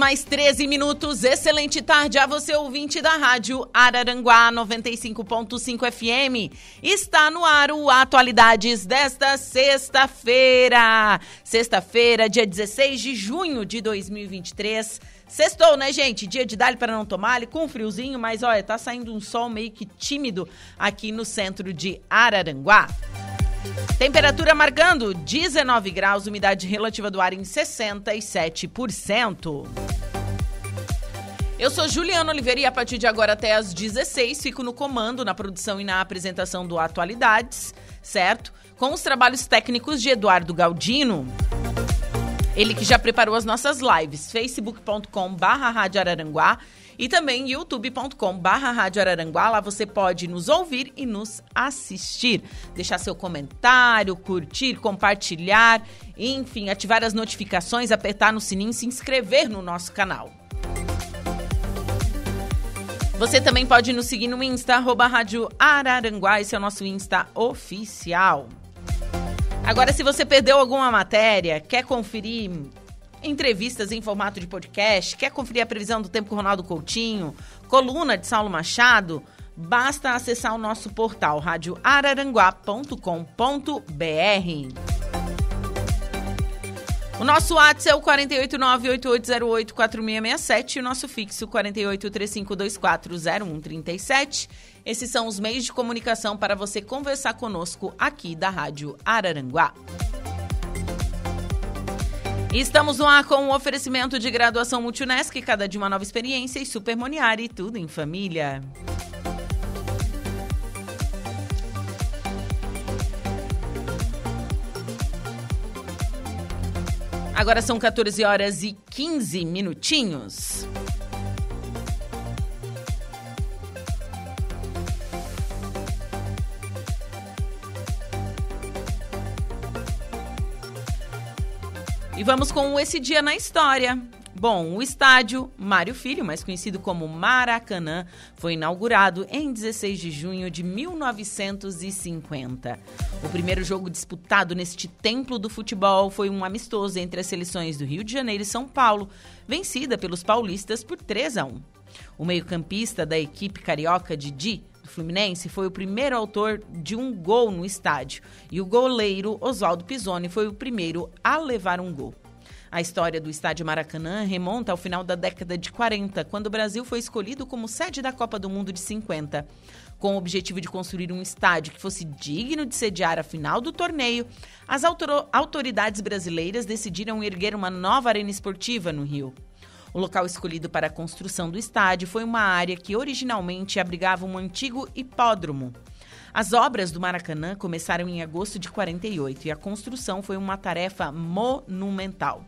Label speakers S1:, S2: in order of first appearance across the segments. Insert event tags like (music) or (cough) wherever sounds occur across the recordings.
S1: Mais 13 minutos. Excelente tarde a você, ouvinte da Rádio Araranguá 95.5 FM. Está no ar o Atualidades desta sexta-feira. Sexta-feira, dia 16 de junho de 2023. Sextou, né, gente? Dia de dar para não tomar, com friozinho, mas olha, tá saindo um sol meio que tímido aqui no centro de Araranguá. Temperatura marcando 19 graus, umidade relativa do ar em 67%. Eu sou Juliana Oliveira e a partir de agora até às 16 fico no comando, na produção e na apresentação do Atualidades, certo? Com os trabalhos técnicos de Eduardo Galdino. Ele que já preparou as nossas lives, facebook.com barra e também youtube.com barra Rádio. Lá você pode nos ouvir e nos assistir. Deixar seu comentário, curtir, compartilhar, enfim, ativar as notificações, apertar no sininho e se inscrever no nosso canal. Você também pode nos seguir no Insta, arroba Rádio Araranguá, esse é o nosso Insta oficial. Agora, se você perdeu alguma matéria, quer conferir entrevistas em formato de podcast, quer conferir a previsão do tempo com Ronaldo Coutinho, coluna de Saulo Machado, basta acessar o nosso portal radioararanguá.com.br. O nosso WhatsApp é o 48988084667 e o nosso fixo 4835240137. Esses são os meios de comunicação para você conversar conosco aqui da Rádio Araranguá. Estamos no ar com um oferecimento de graduação Multunesc, cada dia uma nova experiência e Super Moniari, tudo em família. Agora são 14 horas e 15 minutinhos. E vamos com esse dia na história. Bom, o estádio Mário Filho, mais conhecido como Maracanã, foi inaugurado em 16 de junho de 1950. O primeiro jogo disputado neste templo do futebol foi um amistoso entre as seleções do Rio de Janeiro e São Paulo, vencida pelos paulistas por 3 a 1. O meio-campista da equipe carioca Didi Fluminense foi o primeiro autor de um gol no estádio e o goleiro Oswaldo Pisoni foi o primeiro a levar um gol. A história do Estádio Maracanã remonta ao final da década de 40, quando o Brasil foi escolhido como sede da Copa do Mundo de 50. Com o objetivo de construir um estádio que fosse digno de sediar a final do torneio, as autoridades brasileiras decidiram erguer uma nova arena esportiva no Rio. O local escolhido para a construção do estádio foi uma área que originalmente abrigava um antigo hipódromo. As obras do Maracanã começaram em agosto de 48 e a construção foi uma tarefa monumental.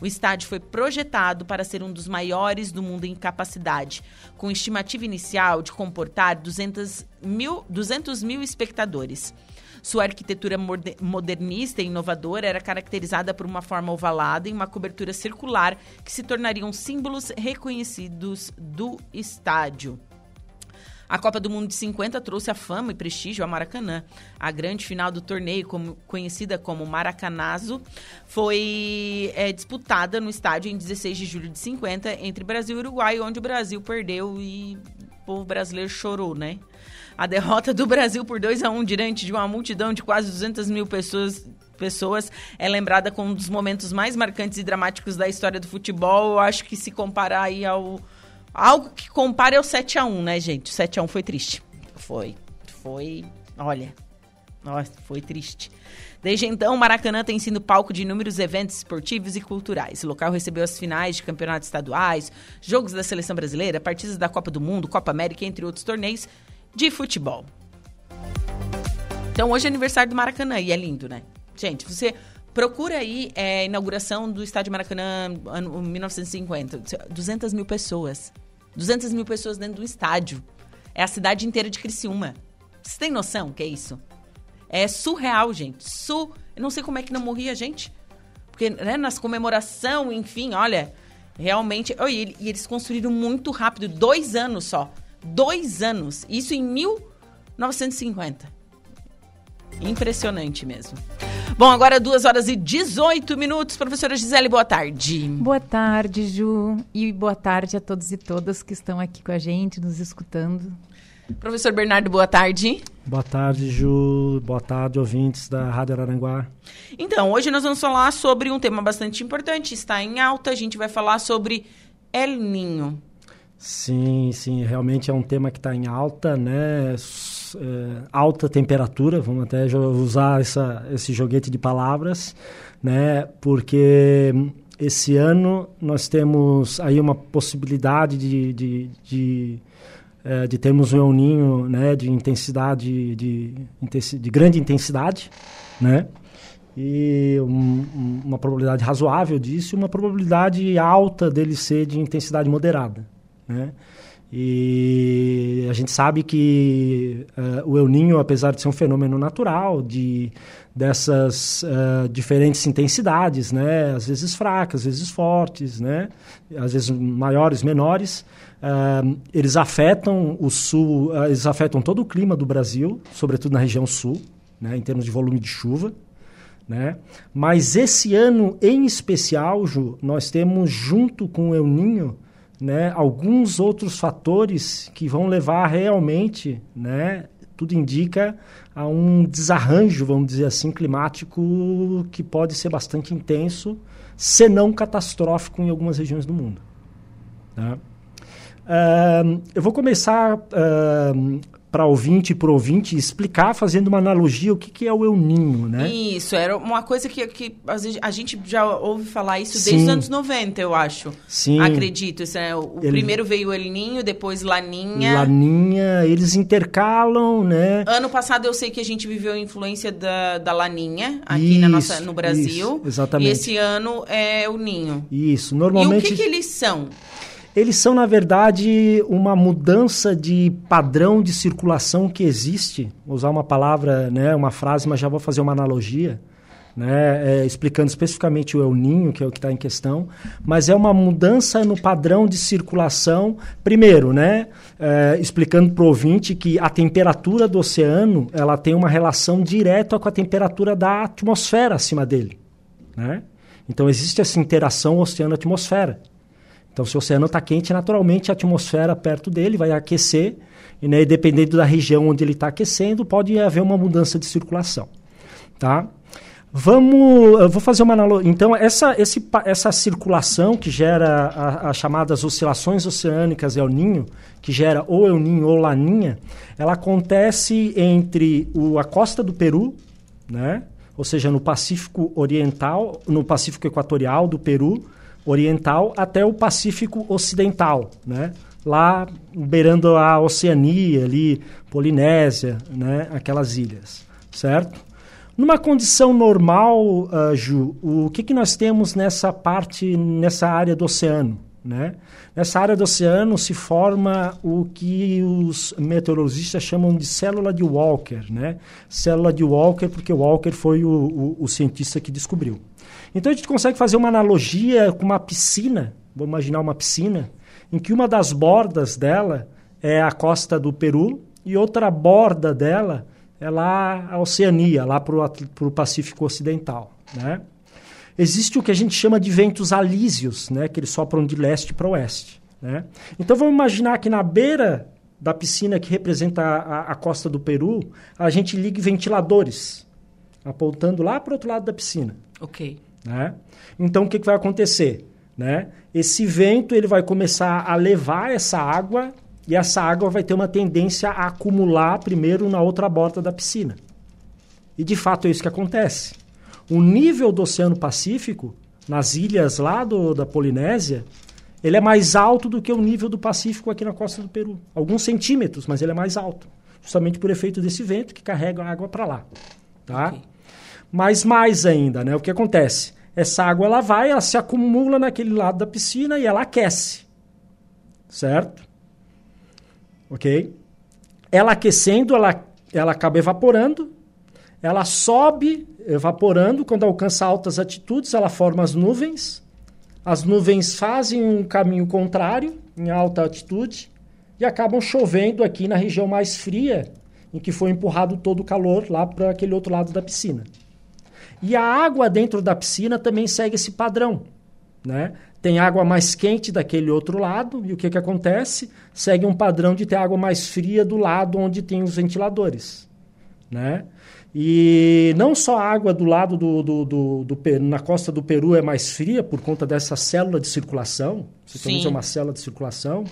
S1: O estádio foi projetado para ser um dos maiores do mundo em capacidade, com estimativa inicial de comportar 200 mil, 200 mil espectadores. Sua arquitetura modernista e inovadora era caracterizada por uma forma ovalada e uma cobertura circular que se tornariam símbolos reconhecidos do estádio. A Copa do Mundo de 50 trouxe a fama e prestígio ao Maracanã. A grande final do torneio, como, conhecida como Maracanazo, foi é, disputada no estádio em 16 de julho de 50 entre Brasil e Uruguai, onde o Brasil perdeu e o povo brasileiro chorou, né? A derrota do Brasil por 2 a 1 diante de uma multidão de quase 200 mil pessoas pessoas é lembrada como um dos momentos mais marcantes e dramáticos da história do futebol. Eu acho que se comparar aí ao algo que compare ao 7 a 1, né, gente? O 7 a 1 foi triste. Foi, foi, olha, nossa, foi triste. Desde então, o Maracanã tem sido palco de inúmeros eventos esportivos e culturais. O local recebeu as finais de campeonatos estaduais, jogos da seleção brasileira, partidas da Copa do Mundo, Copa América, entre outros torneios de futebol. Então, hoje é aniversário do Maracanã e é lindo, né? Gente, você procura aí é, inauguração do estádio Maracanã, ano 1950. 200 mil pessoas. 200 mil pessoas dentro do estádio. É a cidade inteira de Criciúma. Você tem noção que é isso? É surreal, gente. Su... Eu não sei como é que não morria gente. Porque né, nas comemoração, enfim, olha, realmente. Oh, e, e eles construíram muito rápido, dois anos só. Dois anos. Isso em 1950. Impressionante mesmo. Bom, agora duas horas e 18 minutos. Professora Gisele, boa tarde.
S2: Boa tarde, Ju. E boa tarde a todos e todas que estão aqui com a gente, nos escutando.
S1: Professor Bernardo, boa tarde.
S3: Boa tarde, Ju. Boa tarde, ouvintes da Rádio Araranguá.
S1: Então, hoje nós vamos falar sobre um tema bastante importante. Está em alta, a gente vai falar sobre El Ninho.
S3: Sim, sim, realmente é um tema que está em alta, né? É, alta temperatura, vamos até usar essa, esse joguete de palavras, né? Porque esse ano nós temos aí uma possibilidade de, de, de é, de termos um El Ninho né, de intensidade, de, de grande intensidade, né? E um, uma probabilidade razoável disso uma probabilidade alta dele ser de intensidade moderada, né? E a gente sabe que uh, o El Ninho, apesar de ser um fenômeno natural, de dessas uh, diferentes intensidades, né? Às vezes fracas, às vezes fortes, né? Às vezes maiores, menores, Uh, eles afetam o sul, eles afetam todo o clima do Brasil, sobretudo na região sul, né, em termos de volume de chuva. Né? Mas esse ano em especial, Ju, nós temos junto com o El Ninho né, alguns outros fatores que vão levar realmente, né, tudo indica, a um desarranjo, vamos dizer assim, climático que pode ser bastante intenso, se não catastrófico em algumas regiões do mundo. Uh, eu vou começar uh, para ouvinte e por ouvinte explicar, fazendo uma analogia, o que, que é o euninho, né?
S1: Isso, era uma coisa que, que a gente já ouve falar isso desde Sim. os anos 90, eu acho.
S3: Sim.
S1: Acredito. Isso, né? O Ele... primeiro veio o El Ninho, depois Laninha.
S3: Laninha, eles intercalam, né?
S1: Ano passado eu sei que a gente viveu a influência da, da Laninha aqui isso, na nossa, no Brasil.
S3: Isso, exatamente.
S1: E esse ano é o Ninho.
S3: Isso, normalmente...
S1: E o que, que eles são?
S3: Eles são, na verdade, uma mudança de padrão de circulação que existe. Vou usar uma palavra, né, uma frase, mas já vou fazer uma analogia. Né, é, explicando especificamente o El Ninho, que é o que está em questão, mas é uma mudança no padrão de circulação. Primeiro, né, é, explicando para o ouvinte que a temperatura do oceano ela tem uma relação direta com a temperatura da atmosfera acima dele. Né? Então existe essa interação oceano-atmosfera. Então, se o oceano está quente, naturalmente a atmosfera perto dele vai aquecer, e né, dependendo da região onde ele está aquecendo, pode haver uma mudança de circulação. Tá? Vamos, eu vou fazer uma analogia. Então, essa, esse, essa circulação que gera as chamadas oscilações oceânicas El Ninho, que gera ou El Ninho ou Laninha, ela acontece entre o, a costa do Peru, né? ou seja, no Pacífico Oriental, no Pacífico Equatorial do Peru, oriental até o Pacífico Ocidental, né? Lá beirando a Oceania, ali, Polinésia, né? Aquelas ilhas, certo? Numa condição normal, uh, Ju, o que, que nós temos nessa parte, nessa área do oceano? Né? Nessa área do oceano se forma o que os meteorologistas chamam de célula de Walker. Né? Célula de Walker, porque Walker foi o, o, o cientista que descobriu. Então a gente consegue fazer uma analogia com uma piscina, vou imaginar uma piscina, em que uma das bordas dela é a costa do Peru e outra borda dela é lá a Oceania, lá para o Pacífico Ocidental. Né? Existe o que a gente chama de ventos alísios, né? que eles sopram de leste para oeste. Né? Então vamos imaginar que na beira da piscina que representa a, a, a costa do Peru, a gente ligue ventiladores apontando lá para o outro lado da piscina.
S1: Ok.
S3: Né? Então, o que, que vai acontecer? Né? Esse vento ele vai começar a levar essa água e essa água vai ter uma tendência a acumular primeiro na outra borda da piscina. E de fato é isso que acontece. O nível do Oceano Pacífico, nas ilhas lá do, da Polinésia, ele é mais alto do que o nível do Pacífico aqui na costa do Peru. Alguns centímetros, mas ele é mais alto. Justamente por efeito desse vento que carrega a água para lá. Tá? Okay. Mas mais ainda, né? O que acontece? Essa água ela vai, ela se acumula naquele lado da piscina e ela aquece. Certo? Ok? Ela aquecendo, ela, ela acaba evaporando. Ela sobe evaporando. Quando alcança altas altitudes, ela forma as nuvens. As nuvens fazem um caminho contrário, em alta altitude, e acabam chovendo aqui na região mais fria, em que foi empurrado todo o calor lá para aquele outro lado da piscina. E a água dentro da piscina também segue esse padrão. Né? Tem água mais quente daquele outro lado, e o que, que acontece? Segue um padrão de ter água mais fria do lado onde tem os ventiladores. Né? E não só a água do lado do, do, do, do, na costa do Peru é mais fria por conta dessa célula de circulação, você é uma célula de circulação,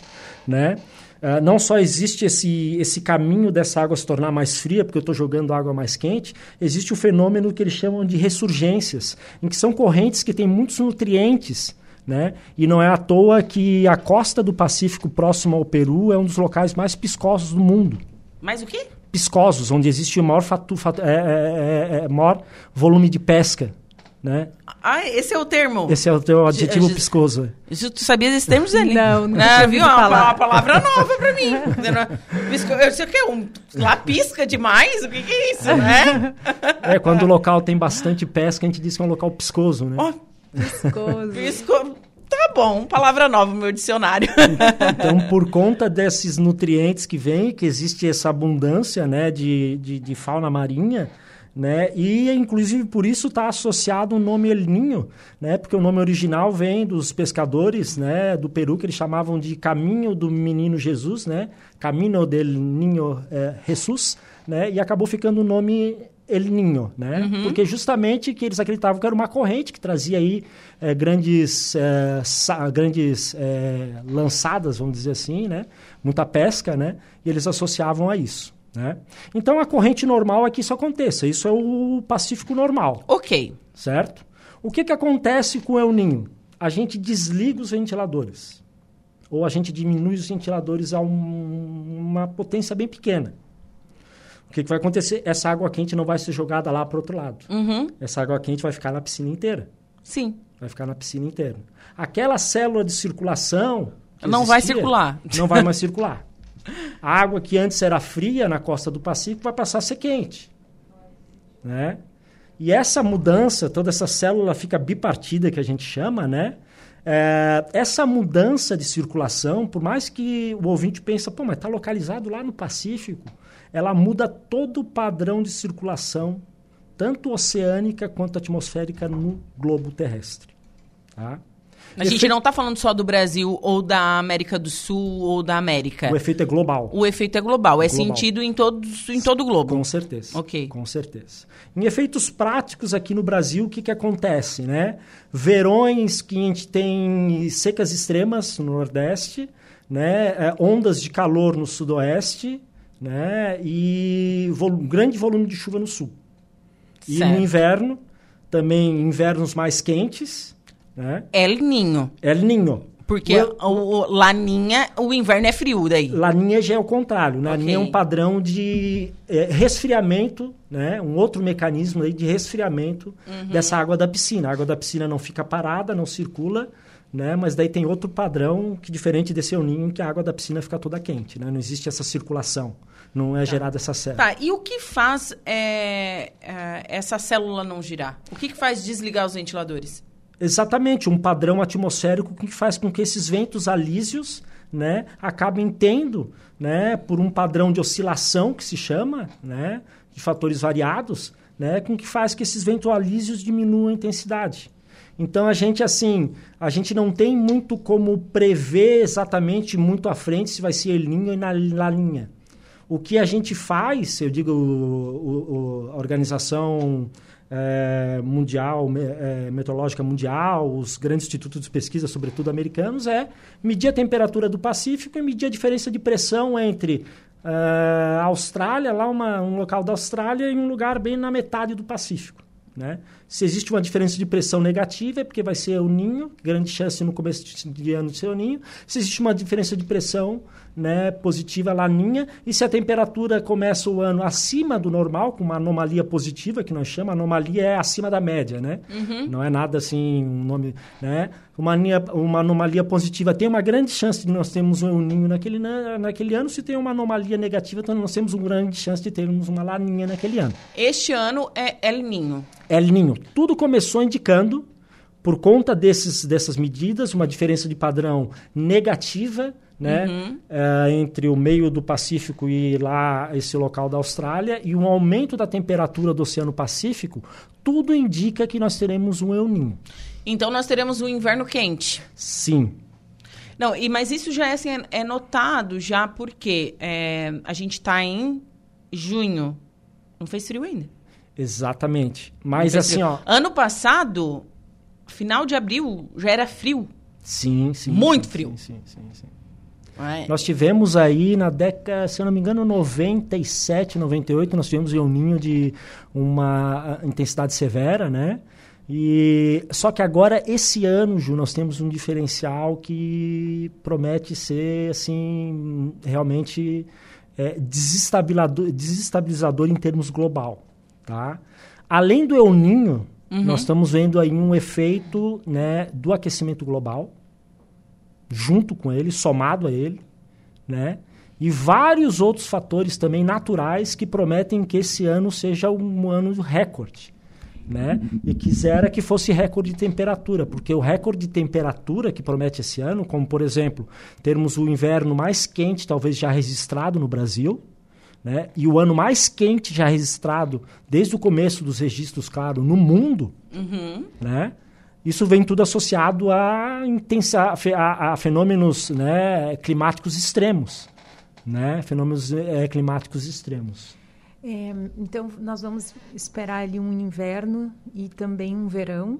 S3: né? Uh, não só existe esse, esse caminho dessa água se tornar mais fria, porque eu estou jogando água mais quente, existe o fenômeno que eles chamam de ressurgências, em que são correntes que têm muitos nutrientes. Né? E não é à toa que a costa do Pacífico próximo ao Peru é um dos locais mais piscosos do mundo.
S1: Mais o quê?
S3: Piscosos, onde existe o maior, fatu, fatu, é, é, é, é maior volume de pesca. Né?
S1: Ah, esse é o termo.
S3: Esse é o teu adjetivo piscoso.
S1: Tu sabia desse termo, Zé?
S2: Não, não
S1: ah, viu? Uma, uma, palavra nova pra mim. (laughs) Eu sei o que um, lá pisca demais? O que, que é isso, né?
S3: É, quando o local tem bastante pesca, a gente diz que é um local piscoso, né? Oh,
S2: piscoso.
S1: Pisco... Tá bom, palavra nova no meu dicionário. (laughs)
S3: Então, por conta desses nutrientes que vêm, que existe essa abundância né, de, de, de fauna marinha, né? E inclusive por isso está associado o nome El Ninho, né? Porque o nome original vem dos pescadores, né? Do Peru que eles chamavam de Caminho do Menino Jesus, né? Camino del Niño eh, Jesus, né? E acabou ficando o nome El Ninho, né? Uhum. Porque justamente que eles acreditavam que era uma corrente que trazia aí eh, grandes, eh, grandes lançadas, vamos dizer assim, né? Muita pesca, né? E eles associavam a isso. Né? Então, a corrente normal é que isso aconteça. Isso é o Pacífico normal.
S1: Ok.
S3: Certo? O que, que acontece com o El Ninho? A gente desliga os ventiladores. Ou a gente diminui os ventiladores a um, uma potência bem pequena. O que, que, vai acontecer? Essa água quente não vai ser jogada lá para o outro lado.
S1: Uhum.
S3: Essa água quente vai ficar na piscina inteira.
S1: Sim.
S3: Vai ficar na piscina inteira. Aquela célula de circulação.
S1: Não existia, vai circular.
S3: Não vai mais (laughs) circular. A água que antes era fria na costa do Pacífico vai passar a ser quente. Né? E essa mudança, toda essa célula fica bipartida que a gente chama, né? É, essa mudança de circulação, por mais que o ouvinte pense, pô, mas está localizado lá no Pacífico, ela muda todo o padrão de circulação, tanto oceânica quanto atmosférica no globo terrestre. Tá?
S1: A gente não está falando só do Brasil ou da América do Sul ou da América.
S3: O efeito é global.
S1: O efeito é global, é global. sentido em, todos, em todo o globo.
S3: Com certeza.
S1: Ok.
S3: Com certeza. Em efeitos práticos aqui no Brasil, o que, que acontece, né? Verões que a gente tem secas extremas no Nordeste, né? É, ondas de calor no Sudoeste, né? E grande volume de chuva no Sul. E no inverno, também invernos mais quentes, né?
S1: El Ninho.
S3: El Ninho.
S1: Porque o, o, Laninha, o inverno é frio daí.
S3: Laninha já é o contrário. Laninha okay. é um padrão de é, resfriamento, né? um outro mecanismo aí de resfriamento uhum. dessa água da piscina. A água da piscina não fica parada, não circula, né? mas daí tem outro padrão que, diferente desse El Ninho, que a água da piscina fica toda quente. Né? Não existe essa circulação, não é tá. gerada essa célula.
S1: Tá, e o que faz é, é, essa célula não girar? O que, que faz desligar os ventiladores?
S3: Exatamente, um padrão atmosférico que faz com que esses ventos alísios né, acabem tendo, né, por um padrão de oscilação que se chama, né, de fatores variados, né, com que faz que esses ventos alísios diminuam a intensidade. Então a gente assim, a gente não tem muito como prever exatamente muito à frente se vai ser Ninho ou na, na linha. O que a gente faz, eu digo, o, o, a organização é, mundial, é, meteorológica mundial, os grandes institutos de pesquisa, sobretudo americanos, é medir a temperatura do Pacífico e medir a diferença de pressão entre a Austrália, lá uma, um local da Austrália, e um lugar bem na metade do Pacífico. Né? Se existe uma diferença de pressão negativa, é porque vai ser o ninho, grande chance no começo de ano de ser o ninho. Se existe uma diferença de pressão né, positiva, laninha. E se a temperatura começa o ano acima do normal, com uma anomalia positiva, que nós chamamos, anomalia é acima da média, né? Uhum. Não é nada assim, um nome, né? Uma, uma anomalia positiva tem uma grande chance de nós termos um ninho naquele, naquele ano. Se tem uma anomalia negativa, então nós temos uma grande chance de termos uma laninha naquele ano.
S1: Este ano é El Ninho.
S3: El Ninho. Tudo começou indicando, por conta desses, dessas medidas, uma diferença de padrão negativa né? Uhum. É, entre o meio do Pacífico e lá esse local da Austrália e um aumento da temperatura do Oceano Pacífico, tudo indica que nós teremos um El Niño.
S1: Então nós teremos um inverno quente.
S3: Sim.
S1: Não, e, mas isso já é, assim, é, é notado já porque é, a gente está em junho. Não fez frio ainda.
S3: Exatamente. Mas assim, frio. ó.
S1: Ano passado, final de abril, já era frio.
S3: Sim, sim.
S1: Muito
S3: sim,
S1: frio.
S3: Sim, sim, sim. sim. Nós tivemos aí na década, se eu não me engano, 97, 98, nós tivemos um ninho de uma intensidade severa, né? E só que agora esse ano, Ju, nós temos um diferencial que promete ser assim realmente é, desestabilizador, desestabilizador em termos global, tá? Além do El Ninho, uhum. nós estamos vendo aí um efeito, né, do aquecimento global, junto com ele, somado a ele, né? E vários outros fatores também naturais que prometem que esse ano seja um ano recorde. Né? E quisera que fosse recorde de temperatura, porque o recorde de temperatura que promete esse ano, como por exemplo, termos o inverno mais quente talvez já registrado no Brasil, né? E o ano mais quente já registrado desde o começo dos registros, claro, no mundo, uhum. né? Isso vem tudo associado a, intensa, a, a fenômenos né, climáticos extremos. Né? Fenômenos é, climáticos extremos.
S2: É, então, nós vamos esperar ali um inverno e também um verão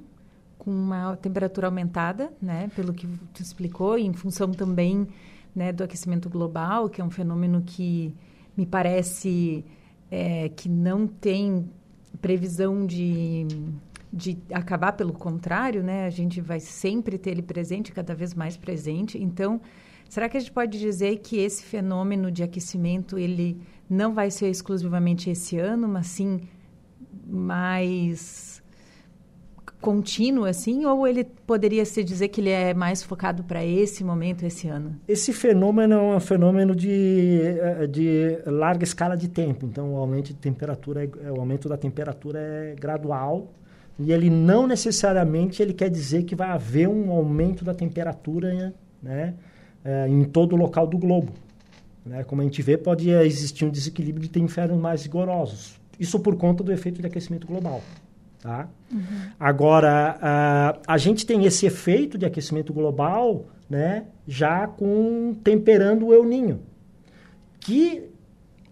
S2: com uma temperatura aumentada, né? Pelo que tu explicou, em função também né, do aquecimento global, que é um fenômeno que me parece é, que não tem previsão de de acabar pelo contrário, né? A gente vai sempre ter ele presente, cada vez mais presente. Então, será que a gente pode dizer que esse fenômeno de aquecimento ele não vai ser exclusivamente esse ano, mas sim mais contínuo assim, ou ele poderia se dizer que ele é mais focado para esse momento, esse ano?
S3: Esse fenômeno é um fenômeno de, eh, de larga escala de tempo. Então, o aumento de temperatura, é, o aumento da temperatura é gradual e ele não necessariamente ele quer dizer que vai haver um aumento da temperatura né, é, em todo o local do globo. Né? Como a gente vê, pode existir um desequilíbrio de ter infernos mais rigorosos. Isso por conta do efeito de aquecimento global. Tá? Uhum. Agora, a, a gente tem esse efeito de aquecimento global né, já com temperando o El Ninho. Que,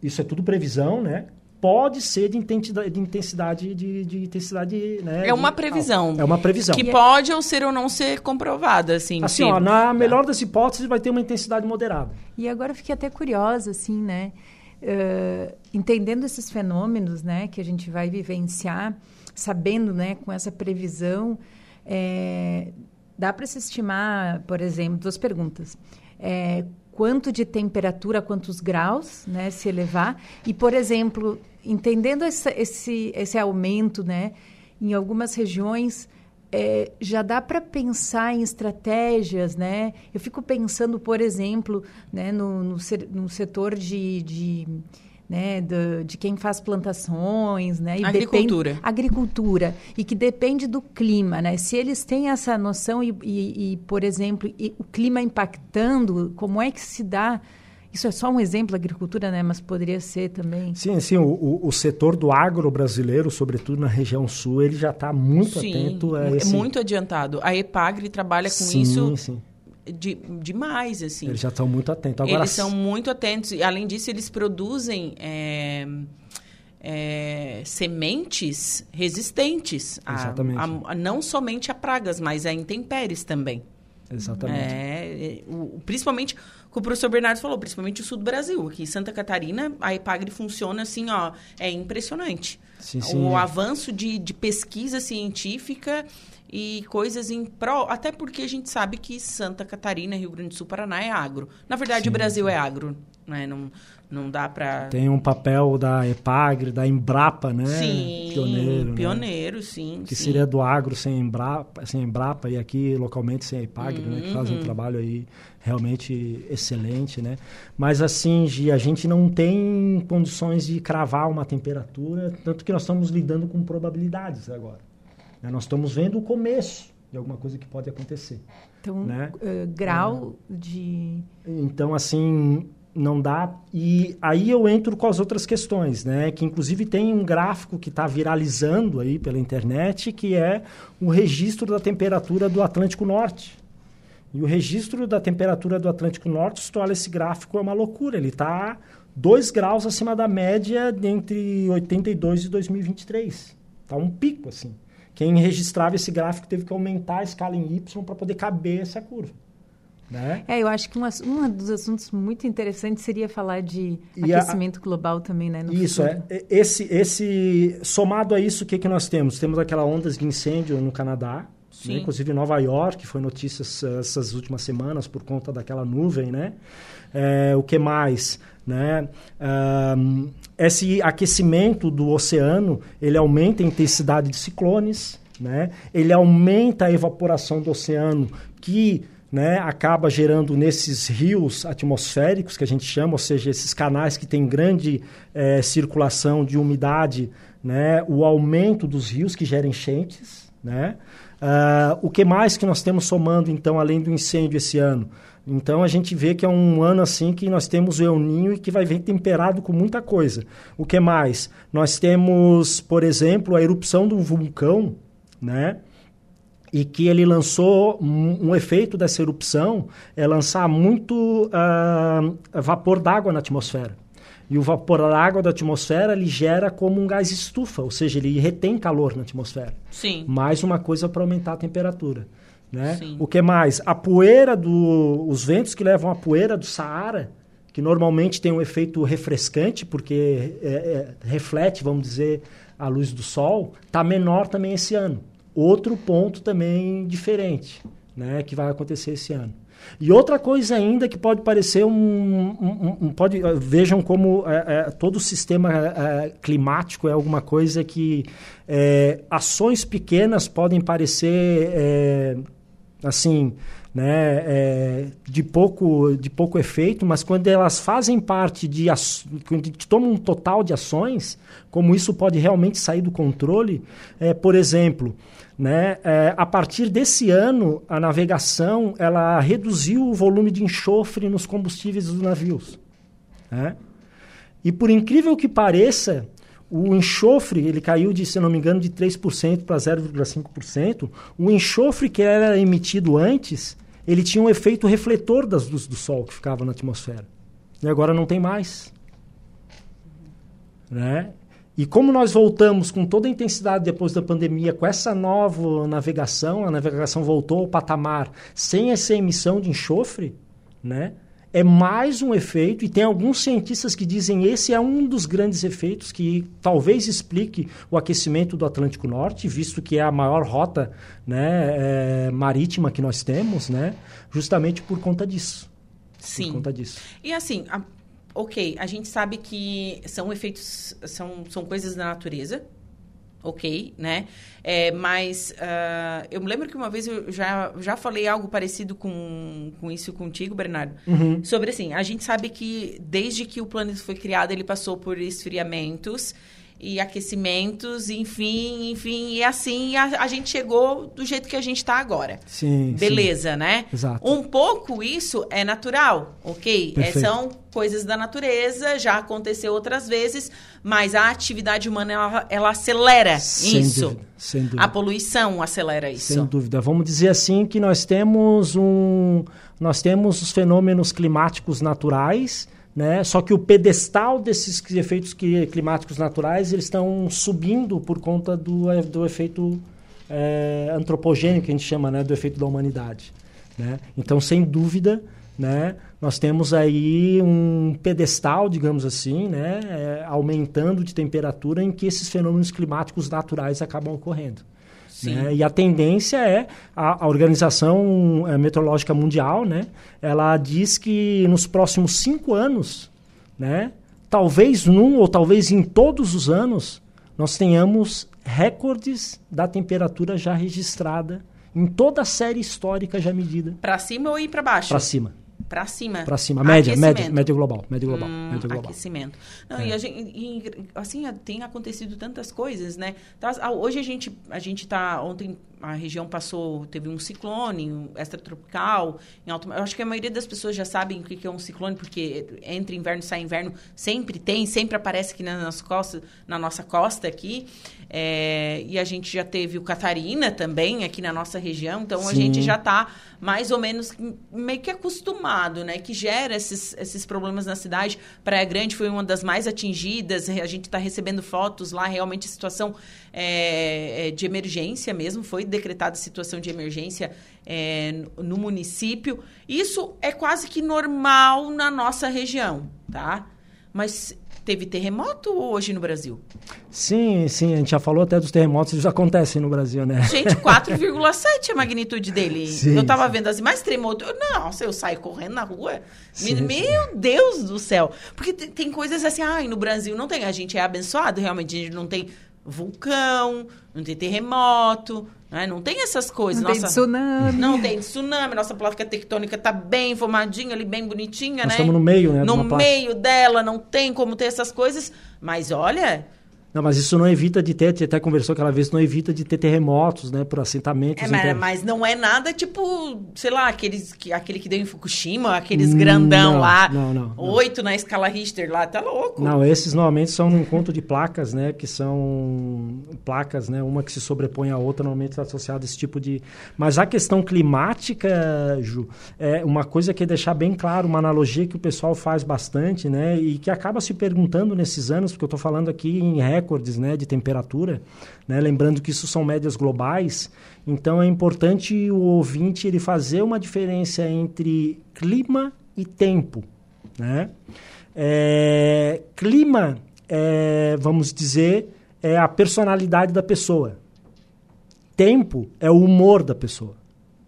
S3: isso é tudo previsão, né? Pode ser de intensidade de intensidade de, de intensidade né,
S1: é uma previsão.
S3: é uma previsão.
S1: Que pode ou ser ou não ser comprovada assim
S3: assim ó, na melhor das hipóteses vai ter uma intensidade moderada.
S2: E agora fiquei até curiosa assim né uh, entendendo esses fenômenos né que a gente vai vivenciar sabendo né com essa previsão é, dá para se estimar por exemplo duas perguntas. É, quanto de temperatura, quantos graus, né, se elevar. E, por exemplo, entendendo esse, esse, esse aumento, né, em algumas regiões, é, já dá para pensar em estratégias, né? Eu fico pensando, por exemplo, né, no, no, no setor de, de né, de, de quem faz plantações, né,
S1: e agricultura,
S2: depende, agricultura e que depende do clima, né? Se eles têm essa noção e, e, e por exemplo, e o clima impactando, como é que se dá? Isso é só um exemplo da agricultura, né? Mas poderia ser também.
S3: Sim, sim. O, o, setor do agro brasileiro, sobretudo na região sul, ele já está muito sim, atento a
S1: é esse... muito adiantado. A Epagre trabalha com sim, isso. Sim de, demais, assim.
S3: Eles já estão muito atentos. Agora,
S1: eles são muito atentos. E, além disso, eles produzem... É, é, sementes resistentes, a,
S3: Exatamente.
S1: a- a- não somente a pragas, mas a intempéries também.
S3: Exatamente.
S1: É, é, o- principalmente, como o professor Bernardo falou, principalmente o sul do Brasil. Aqui em Santa Catarina, a EPAGRE funciona assim, ó, é impressionante.
S3: Sim, sim.
S1: O avanço de, de pesquisa científica e coisas em prol. Até porque a gente sabe que Santa Catarina, Rio Grande do Sul, Paraná é agro. Na verdade,
S3: Sim,
S1: o Brasil é agro. Né? Não, não dá para.
S3: Tem um papel da EPAGRE, da Embrapa, né?
S1: Sim,
S3: Pioneiro. né?
S1: pioneiro, sim.
S3: Que
S1: sim.
S3: seria do agro sem Embrapa, sem Embrapa e aqui localmente sem a EPAGRE, né? Que
S1: Uhum.
S3: fazem um trabalho aí realmente excelente, né? Mas assim, Gi, a gente não tem condições de cravar uma temperatura, tanto que nós estamos lidando com probabilidades agora. né? Nós estamos vendo o começo de alguma coisa que pode acontecer.
S2: Então,
S3: Né?
S2: eh, grau de...
S3: Então, assim, não dá. E aí eu entro com as outras questões, né? Que inclusive tem um gráfico que está viralizando aí pela internet, que é o registro da temperatura do Atlântico Norte. E o registro da temperatura do Atlântico Norte, se tu olha esse gráfico, é uma loucura. Ele está 2 graus acima da média entre 82 e 2023. Está um pico, assim. Quem registrava esse gráfico teve que aumentar a escala em Y para poder caber essa curva. Né?
S2: É, eu acho que um, um dos assuntos muito interessantes seria falar de
S3: E a-
S2: aquecimento global também, né? no
S3: Isso,
S2: futuro.
S3: é. E- Esse, esse, somado a isso, o que, que nós temos? Temos aquela ondas de incêndio no Canadá, né? inclusive em Nova York, foi notícia essa- essas últimas semanas por conta daquela nuvem, né? É, o que mais? Né? Ahn, esse aquecimento do oceano, ele aumenta a intensidade de ciclones, né? ele aumenta a evaporação do oceano, que né, acaba gerando nesses rios atmosféricos, que a gente chama, ou seja, esses canais que têm grande eh, circulação de umidade, né, o aumento dos rios que geram enchentes. Né? Ah, o que mais que nós temos somando, então, além do incêndio esse ano? Então, a gente vê que é um ano assim que nós temos o El Ninho e que vai vir temperado com muita coisa. O que mais? Nós temos, por exemplo, a erupção de um vulcão, né? E que ele lançou um, um efeito dessa erupção é lançar muito ah, vapor d'água na atmosfera. E o vapor d'água da atmosfera ele gera como um gás estufa, ou seja, ele retém calor na atmosfera.
S1: Sim.
S3: Mais uma coisa para aumentar a temperatura. Né?
S1: Sim.
S3: O que mais? A poeira do. Os ventos que levam a poeira do Saara, que normalmente tem um efeito refrescante, porque é, é, reflete, vamos dizer, a luz do sol, está menor também esse ano. Outro ponto também diferente, né, que vai acontecer esse ano. E outra coisa ainda que pode parecer um, um- um- pode eh, vejam como eh, eh, todo o sistema climático é alguma coisa que ações pequenas podem parecer assim né, eh, de pouco de pouco efeito, mas quando elas fazem parte de quando a gente toma um total de ações, como isso pode realmente sair do controle, eh, por exemplo, né, eh, a partir desse ano a navegação ela reduziu o volume de enxofre nos combustíveis dos navios. né? E por incrível que pareça, o enxofre, ele caiu de, se não me engano, de 3% para 0,5%. O enxofre que era emitido antes, ele tinha um efeito refletor das luzes do sol que ficava na atmosfera. E agora não tem mais. Né? E como nós voltamos com toda a intensidade depois da pandemia, com essa nova navegação, a navegação voltou ao patamar sem essa emissão de enxofre, né? É mais um efeito, e tem alguns cientistas que dizem esse é um dos grandes efeitos que talvez explique o aquecimento do Atlântico Norte, visto que é a maior rota né, é, marítima que nós temos, né, justamente por conta disso.
S1: Sim.
S3: Por conta disso.
S1: E assim, a- ok, a gente sabe que são efeitos, são, são coisas da natureza, ok, né? É, mas ah, eu me lembro que uma vez eu já, já falei algo parecido com, com isso contigo, Bernardo.
S3: Uhum.
S1: Sobre assim, a gente sabe que desde que o planeta foi criado, ele passou por esfriamentos e aquecimentos, enfim, enfim, e assim a, a gente chegou do jeito que a gente está agora.
S3: Sim.
S1: Beleza, né?
S3: Exato.
S1: Um pouco isso é natural, ok? É, são coisas da natureza, já aconteceu outras vezes, mas a atividade humana ela, ela acelera
S3: Sem
S1: isso.
S3: dúvida, sem dúvida.
S1: A poluição acelera isso.
S3: Sem dúvida. Vamos dizer assim que nós temos um, nós temos os fenômenos climáticos naturais, né? Só que o pedestal desses efeitos climáticos naturais eles estão subindo por conta do, do efeito é, antropogênico que a gente chama, né? Do efeito da humanidade, né? Então, sem dúvida, né? Nós temos aí um pedestal, digamos assim, né? É, aumentando de temperatura em que esses fenômenos climáticos naturais acabam ocorrendo. Né? E a tendência é a, a Organização é, Meteorológica Mundial, né? Ela diz que nos próximos cinco anos, né? Talvez num ou talvez em todos os anos nós tenhamos recordes da temperatura já registrada em toda a série histórica já medida.
S1: Para cima ou ir para baixo?
S3: Para cima.
S1: Para cima.
S3: Para cima, média, média, média global, média global, hum, média global.
S1: Aquecimento. Não, é. e, a gente, e, assim, tem acontecido tantas coisas, né? Tá, hoje a gente a gente tá ontem a região passou, teve um ciclone um extratropical, em alto, eu acho que a maioria das pessoas já sabem o que é um ciclone, porque entre inverno e sai inverno sempre tem, sempre aparece aqui na nossa costa, na nossa costa aqui, é, e a gente já teve o Catarina também aqui na nossa região, então Sim. a gente já está mais ou menos meio que acostumado, né, que gera esses, esses problemas na cidade. Praia Grande foi uma das mais atingidas, a gente está recebendo fotos lá, realmente a situação é, é, de emergência mesmo, foi decretada situação de emergência é, no município. Isso é quase que normal na nossa região, tá? Mas teve terremoto hoje no Brasil?
S3: Sim, sim, a gente já falou até dos terremotos, eles acontecem no Brasil, né?
S1: Gente, 4,7 é a magnitude dele. (laughs) Sim, eu tava sim. vendo as mais tremoto. Nossa, eu saio correndo na rua. Sim, Meu Deus do céu. Porque tem coisas assim, ai, no Brasil não tem. A gente é abençoado, realmente, a gente não tem vulcão, não tem terremoto, né? não tem essas coisas.
S2: Não
S1: nossa,
S2: tem tsunami.
S1: Não tem tsunami, nossa placa tectônica está bem formadinha ali, bem bonitinha,
S3: Nós
S1: né?
S3: estamos no meio, né?
S1: No meio dela, não tem como ter essas coisas, mas olha,
S3: não, mas isso não evita de ter, a gente até conversou aquela vez, não evita de ter terremotos, né, por assentamentos.
S1: É, mas, mas, não é nada tipo, sei lá, aqueles, aquele que deu em Fukushima, aqueles grandão
S3: não,
S1: lá,
S3: não, não,
S1: oito na escala Richter lá, tá louco.
S3: Não, esses normalmente são um conjunto de placas, né, que são placas, né, uma que se sobrepõe à outra, normalmente está associada a esse tipo de... Mas a questão climática, Ju, é uma coisa que é deixar bem claro, uma analogia que o pessoal faz bastante, né, e que acaba se perguntando nesses anos, porque eu estou falando aqui em recorde, recordes né, de temperatura, né, lembrando que isso são médias globais, então é importante o ouvinte ele fazer uma diferença entre clima e tempo. Né? É, clima, é, vamos dizer, é a personalidade da pessoa. Tempo é o humor da pessoa.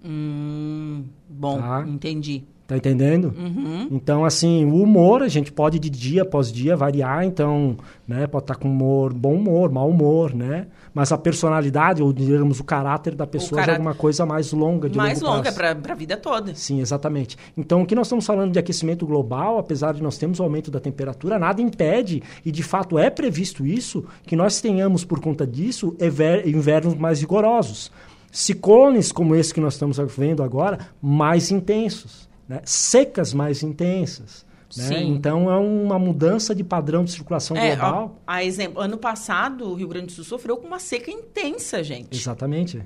S1: Hum, bom, tá? entendi.
S3: Tá entendendo?
S1: Uhum.
S3: Então, assim, o humor a gente pode de dia após dia variar. Então, né, pode estar tá com humor, bom humor, mau humor, né? Mas a personalidade, ou digamos, o caráter da pessoa é alguma coisa mais longa, de
S1: Mais longa, para a vida toda.
S3: Sim, exatamente. Então, o que nós estamos falando de aquecimento global, apesar de nós termos o aumento da temperatura, nada impede, e de fato é previsto isso, que nós tenhamos, por conta disso, invernos mais rigorosos. Ciclones como esse que nós estamos vendo agora, mais intensos né? secas mais intensas. Né? Então é uma mudança de padrão de circulação é, global.
S1: A, a exemplo, ano passado o Rio Grande do Sul sofreu com uma seca intensa, gente.
S3: Exatamente.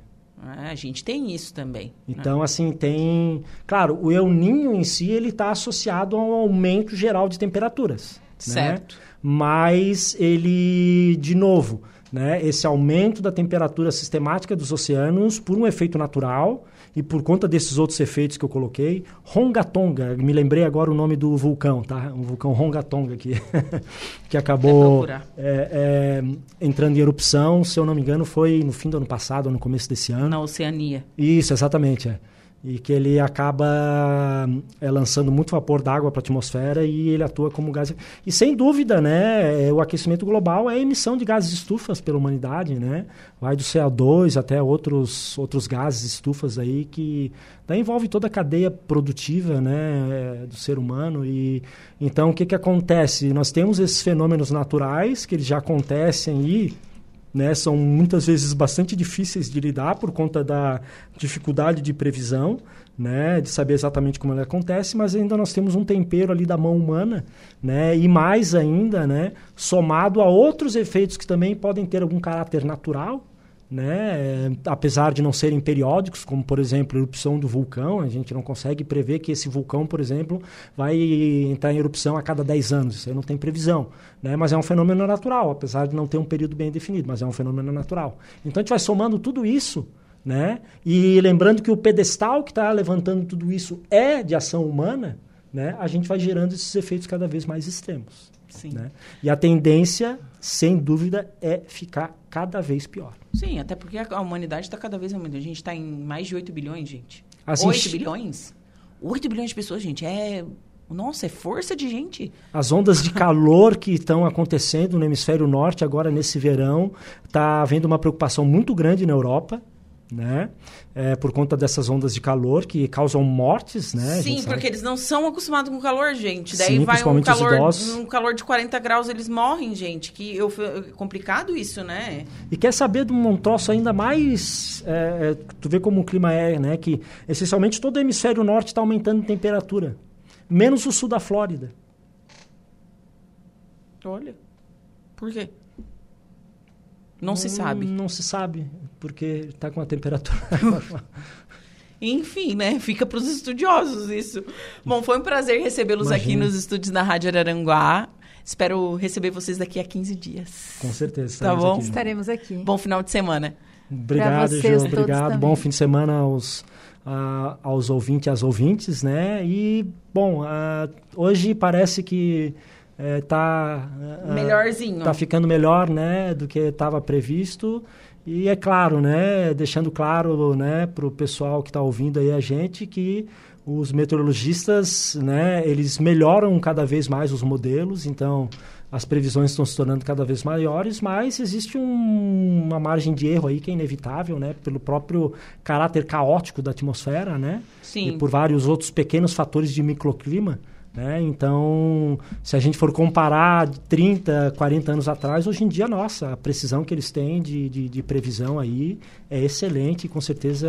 S1: É, a gente tem isso também.
S3: Né? Então, né? assim, tem. Claro, o El Ninho em si ele está associado a um aumento geral de temperaturas.
S1: Né? Certo.
S3: Né? Mas ele, de novo, né, esse aumento da temperatura sistemática dos oceanos por um efeito natural e por conta desses outros efeitos que eu coloquei, Rongatonga, me lembrei agora o nome do vulcão, tá? Um vulcão Rongatonga que, (laughs) que acabou é, é, entrando em erupção, se eu não me engano, foi no fim do ano passado, no começo desse ano.
S1: Na Oceania.
S3: Isso, exatamente, é e que ele acaba é, lançando muito vapor d'água para a atmosfera e ele atua como gás. E sem dúvida, né, é, o aquecimento global é a emissão de gases estufas pela humanidade, né? Vai do CO2 até outros, outros gases estufas aí que daí envolve toda a cadeia produtiva, né, do ser humano e então o que que acontece? Nós temos esses fenômenos naturais que eles já acontecem aí né, são muitas vezes bastante difíceis de lidar por conta da dificuldade de previsão, né, de saber exatamente como ele acontece, mas ainda nós temos um tempero ali da mão humana, né, e mais ainda, né, somado a outros efeitos que também podem ter algum caráter natural, né? apesar de não serem periódicos, como por exemplo a erupção do vulcão, a gente não consegue prever que esse vulcão, por exemplo, vai entrar em erupção a cada 10 anos, isso aí não tem previsão, né? mas é um fenômeno natural, apesar de não ter um período bem definido, mas é um fenômeno natural. Então a gente vai somando tudo isso, né? e lembrando que o pedestal que está levantando tudo isso é de ação humana, né? a gente vai gerando esses efeitos cada vez mais extremos.
S1: Sim.
S3: Né? E a tendência, sem dúvida, é ficar cada vez pior.
S1: Sim, até porque a humanidade está cada vez aumentando. A gente está em mais de 8 bilhões, gente.
S3: Assim,
S1: 8 bilhões? 8 bilhões de pessoas, gente. É. Nossa, é força de gente.
S3: As ondas de calor que estão acontecendo no hemisfério norte agora nesse verão, está havendo uma preocupação muito grande na Europa né? É, por conta dessas ondas de calor que causam mortes, né?
S1: Sim, porque eles não são acostumados com calor, gente. Daí
S3: Sim,
S1: vai um calor, um calor de 40 graus, eles morrem, gente. Que eu, é complicado isso, né?
S3: E quer saber de um troço ainda mais... É, é, tu vê como o clima é, né? Que essencialmente todo o hemisfério norte está aumentando em temperatura. Menos o sul da Flórida.
S1: Olha. Por quê? Não se sabe.
S3: Não se sabe, porque está com a temperatura. (laughs)
S1: Enfim, né? Fica para os estudiosos isso. Bom, foi um prazer recebê-los aqui nos estúdios da Rádio Araranguá. Espero receber vocês daqui a 15 dias.
S3: Com certeza.
S1: Tá bom?
S2: Aqui. Estaremos aqui.
S1: Bom final de semana.
S3: Obrigado, Ju. Obrigado. Bom fim de semana aos, uh, aos ouvintes e às ouvintes, né? E, bom, uh, hoje parece que
S1: é, uh, melhorzinho.
S3: Tá ficando melhor, né, do que estava previsto. E é claro, né, deixando claro, né, para o pessoal que está ouvindo aí a gente que os meteorologistas, né, eles melhoram cada vez mais os modelos. Então, as previsões estão se tornando cada vez maiores, mas existe um, uma margem de erro aí que é inevitável, né, pelo próprio caráter caótico da atmosfera, né,
S1: Sim.
S3: e por vários outros pequenos fatores de microclima. Né? Então, se a gente for comparar 30, 40 anos atrás, hoje em dia, nossa, a precisão que eles têm de, de, de previsão aí é excelente e com certeza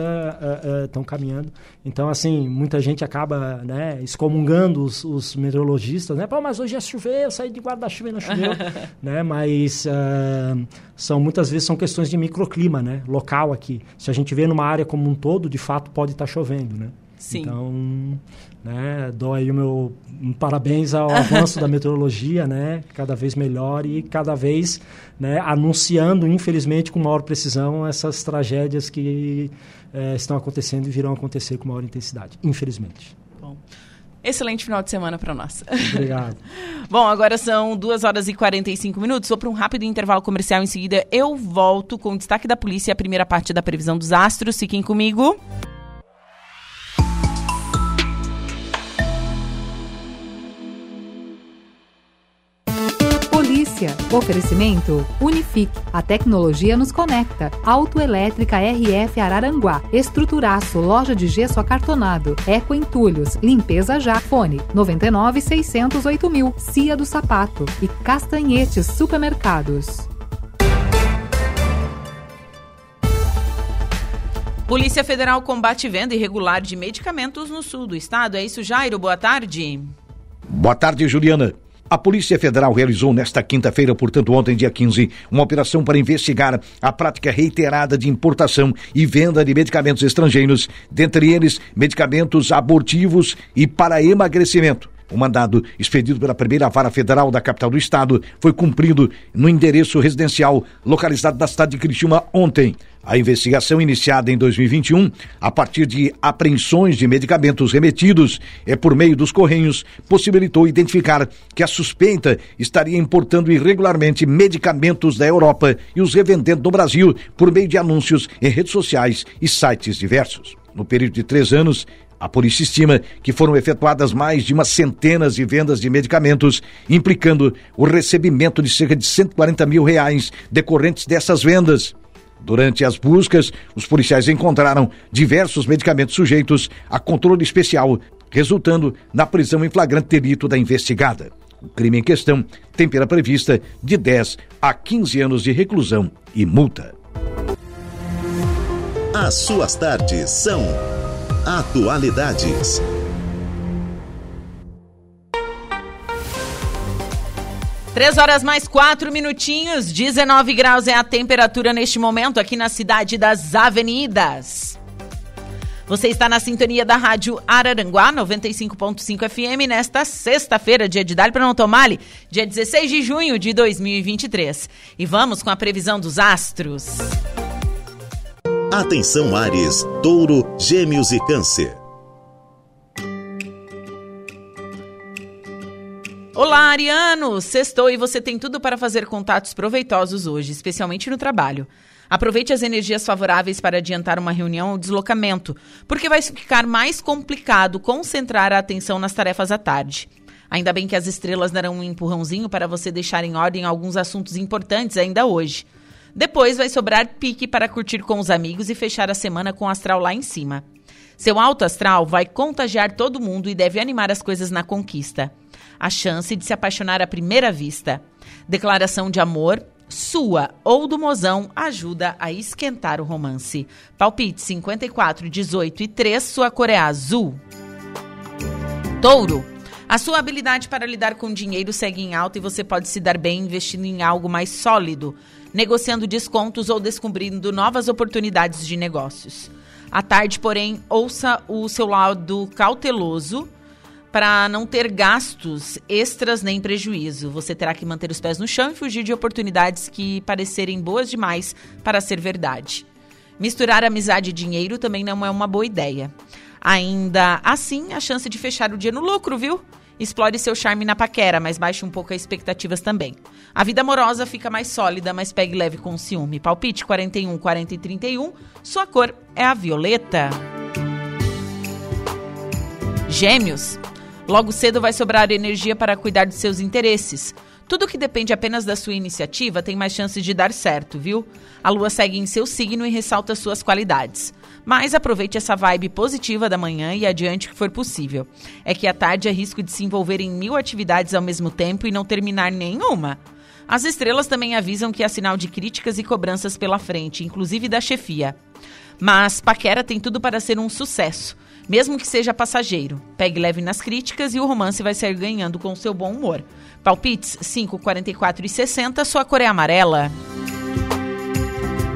S3: estão uh, uh, caminhando. Então, assim, muita gente acaba né, excomungando os, os meteorologistas, né? Pô, mas hoje é chover, eu saí de guarda-chuva e não choveu. (laughs) né? Mas uh, são, muitas vezes são questões de microclima, né? Local aqui. Se a gente vê numa área como um todo, de fato pode estar tá chovendo, né?
S1: Sim.
S3: Então, né, dou aí o meu um parabéns ao avanço da meteorologia, né, cada vez melhor e cada vez né, anunciando, infelizmente, com maior precisão essas tragédias que é, estão acontecendo e virão acontecer com maior intensidade, infelizmente.
S1: Bom. Excelente final de semana para nós.
S3: Obrigado. (laughs)
S1: Bom, agora são 2 horas e 45 minutos. Vou para um rápido intervalo comercial. Em seguida, eu volto com o destaque da polícia e a primeira parte da previsão dos astros. Fiquem comigo.
S4: Notícia. Oferecimento Unifique. A tecnologia nos conecta. Autoelétrica RF Araranguá. Estruturaço. Loja de gesso acartonado. Eco Entulhos. Limpeza já. Fone 99 608 mil. Cia do Sapato. E Castanhetes Supermercados.
S1: Polícia Federal combate venda irregular de medicamentos no sul do estado. É isso, Jairo? Boa tarde.
S5: Boa tarde, Juliana. A Polícia Federal realizou nesta quinta-feira, portanto ontem, dia 15, uma operação para investigar a prática reiterada de importação e venda de medicamentos estrangeiros, dentre eles medicamentos abortivos e para emagrecimento. O mandado, expedido pela primeira vara federal da capital do estado, foi cumprido no endereço residencial localizado na cidade de Criciúma ontem. A investigação iniciada em 2021, a partir de apreensões de medicamentos remetidos é por meio dos correios, possibilitou identificar que a suspeita estaria importando irregularmente medicamentos da Europa e os revendendo no Brasil por meio de anúncios em redes sociais e sites diversos. No período de três anos, a polícia estima que foram efetuadas mais de uma centena de vendas de medicamentos, implicando o recebimento de cerca de 140 mil reais decorrentes dessas vendas. Durante as buscas, os policiais encontraram diversos medicamentos sujeitos a controle especial, resultando na prisão em flagrante delito da investigada. O crime em questão tem pena prevista de 10 a 15 anos de reclusão e multa.
S6: As suas tardes são Atualidades.
S1: Três horas mais quatro minutinhos, 19 graus é a temperatura neste momento aqui na cidade das avenidas. Você está na sintonia da Rádio Araranguá 95.5 FM nesta sexta-feira, dia de Dali para não tomar dia 16 de junho de 2023. E vamos com a previsão dos astros.
S6: Atenção Ares, Touro, Gêmeos e Câncer.
S1: Olá, Ariano! Sextou e você tem tudo para fazer contatos proveitosos hoje, especialmente no trabalho. Aproveite as energias favoráveis para adiantar uma reunião ou deslocamento, porque vai ficar mais complicado concentrar a atenção nas tarefas à tarde. Ainda bem que as estrelas darão um empurrãozinho para você deixar em ordem alguns assuntos importantes ainda hoje. Depois vai sobrar pique para curtir com os amigos e fechar a semana com o astral lá em cima. Seu alto astral vai contagiar todo mundo e deve animar as coisas na conquista a chance de se apaixonar à primeira vista. Declaração de amor, sua ou do mozão, ajuda a esquentar o romance. Palpite 54, 18 e 3, sua cor é azul. Touro. A sua habilidade para lidar com dinheiro segue em alta e você pode se dar bem investindo em algo mais sólido, negociando descontos ou descobrindo novas oportunidades de negócios. À tarde, porém, ouça o seu lado cauteloso para não ter gastos extras nem prejuízo. Você terá que manter os pés no chão e fugir de oportunidades que parecerem boas demais para ser verdade. Misturar amizade e dinheiro também não é uma boa ideia. Ainda assim, a chance de fechar o dia no lucro, viu? Explore seu charme na paquera, mas baixe um pouco as expectativas também. A vida amorosa fica mais sólida, mas pegue leve com ciúme. Palpite 41, 40 e 31. Sua cor é a violeta. Gêmeos. Logo cedo vai sobrar energia para cuidar de seus interesses. Tudo que depende apenas da sua iniciativa tem mais chances de dar certo, viu? A lua segue em seu signo e ressalta suas qualidades. Mas aproveite essa vibe positiva da manhã e adiante o que for possível. É que à tarde é risco de se envolver em mil atividades ao mesmo tempo e não terminar nenhuma. As estrelas também avisam que há sinal de críticas e cobranças pela frente, inclusive da chefia. Mas Paquera tem tudo para ser um sucesso mesmo que seja passageiro. Pegue leve nas críticas e o romance vai sair ganhando com seu bom humor. Palpites 5, 44 e 60, sua cor é amarela.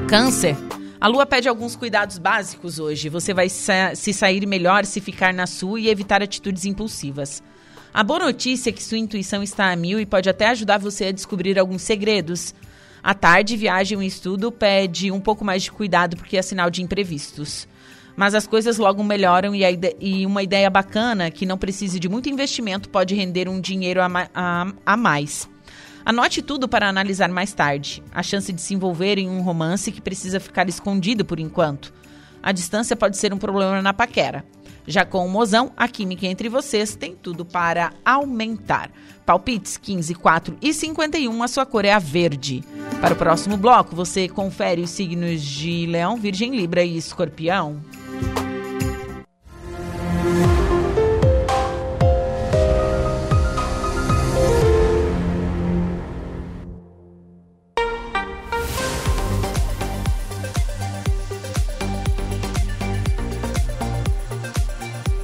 S1: Câncer. A lua pede alguns cuidados básicos hoje. Você vai se sair melhor se ficar na sua e evitar atitudes impulsivas. A boa notícia é que sua intuição está a mil e pode até ajudar você a descobrir alguns segredos. À tarde, viagem e estudo pede um pouco mais de cuidado porque é sinal de imprevistos mas as coisas logo melhoram e, e, uma ideia bacana que não precise de muito investimento pode render um dinheiro a, a, a mais. Anote tudo para analisar mais tarde. A chance de se envolver em um romance que precisa ficar escondido por enquanto. A distância pode ser um problema na paquera. Já com o mozão, a química entre vocês tem tudo para aumentar. Palpites 15, 4 e 51, a sua cor é a verde. Para o próximo bloco, você confere os signos de Leão, Virgem, Libra e Escorpião.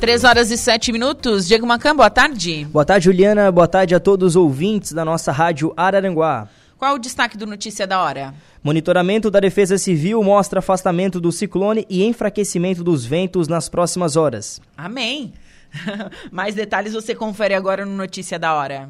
S1: Três horas e sete minutos. Diego Macan, boa tarde.
S7: Boa tarde, Juliana. Boa tarde a todos os ouvintes da nossa rádio Araranguá.
S1: Qual o destaque do Notícia da Hora?
S7: Monitoramento da Defesa Civil mostra afastamento do ciclone e enfraquecimento dos ventos nas próximas horas.
S1: Amém. (laughs) Mais detalhes você confere agora no Notícia da Hora.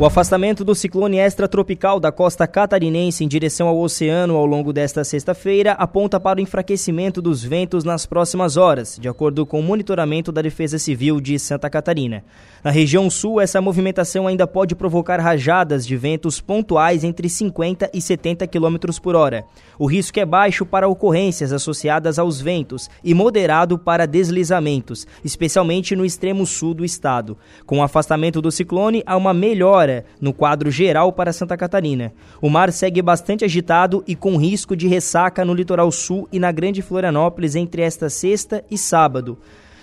S7: O afastamento do ciclone extratropical da costa catarinense em direção ao oceano ao longo desta sexta-feira aponta para o enfraquecimento dos ventos nas próximas horas, de acordo com o monitoramento da Defesa Civil de Santa Catarina. Na região sul, essa movimentação ainda pode provocar rajadas de ventos pontuais entre 50 e 70 km por hora. O risco é baixo para ocorrências associadas aos ventos e moderado para deslizamentos, especialmente no extremo sul do estado. Com o afastamento do ciclone, há uma melhora no quadro geral para Santa Catarina. O mar segue bastante agitado e com risco de ressaca no litoral sul e na Grande Florianópolis entre esta sexta e sábado.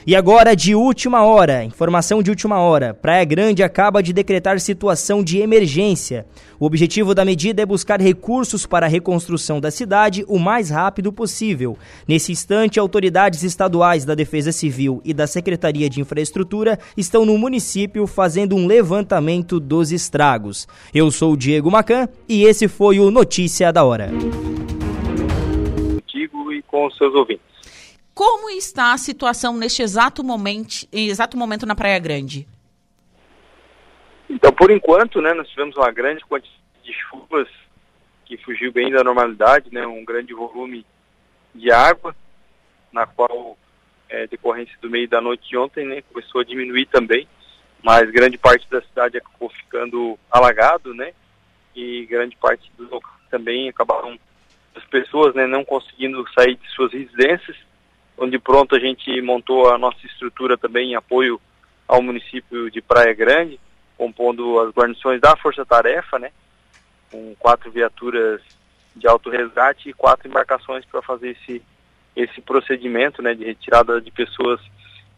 S7: E agora, de última hora, informação de última hora: Praia Grande acaba de decretar situação de emergência. O objetivo da medida é buscar recursos para a reconstrução da cidade o mais rápido possível. Nesse instante, autoridades estaduais da Defesa Civil e da Secretaria de Infraestrutura estão no município fazendo um levantamento dos estragos. Eu sou o Diego Macan e esse foi o Notícia da Hora.
S8: Contigo e com seus ouvintes.
S1: Como está a situação neste exato momento, exato momento na Praia Grande?
S8: Então, por enquanto, né, nós tivemos uma grande quantidade de chuvas que fugiu bem da normalidade, né, um grande volume de água, na qual, é, decorrência do meio da noite de ontem, né, começou a diminuir também, mas grande parte da cidade acabou ficando alagado, né, e grande parte dos também acabaram as pessoas, né, não conseguindo sair de suas residências onde pronto a gente montou a nossa estrutura também em apoio ao município de Praia Grande, compondo as guarnições da Força Tarefa, né, com quatro viaturas de alto resgate e quatro embarcações para fazer esse esse procedimento, né, de retirada de pessoas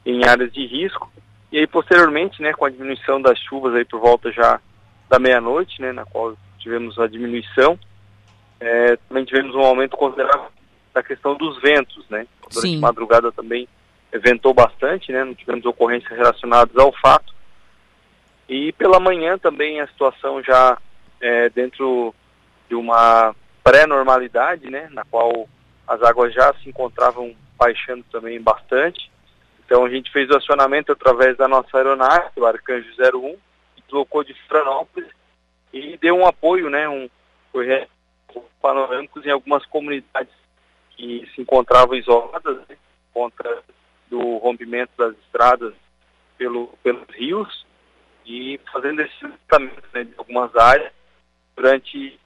S8: em áreas de risco. E aí posteriormente, né, com a diminuição das chuvas aí por volta já da meia-noite, né, na qual tivemos a diminuição, é, também tivemos um aumento considerável da questão dos ventos, né? Durante a madrugada também ventou bastante, né? Não tivemos ocorrências relacionadas ao fato. E pela manhã também a situação já é, dentro de uma pré-normalidade, né? Na qual as águas já se encontravam baixando também bastante. Então a gente fez o acionamento através da nossa aeronave, o Arcanjo 01, que deslocou de Florianópolis e deu um apoio, né? Um, panorâmicos em algumas comunidades que se encontravam isoladas né, contra do rompimento das estradas pelo, pelos rios e fazendo esse tratamento né, de algumas áreas. Durante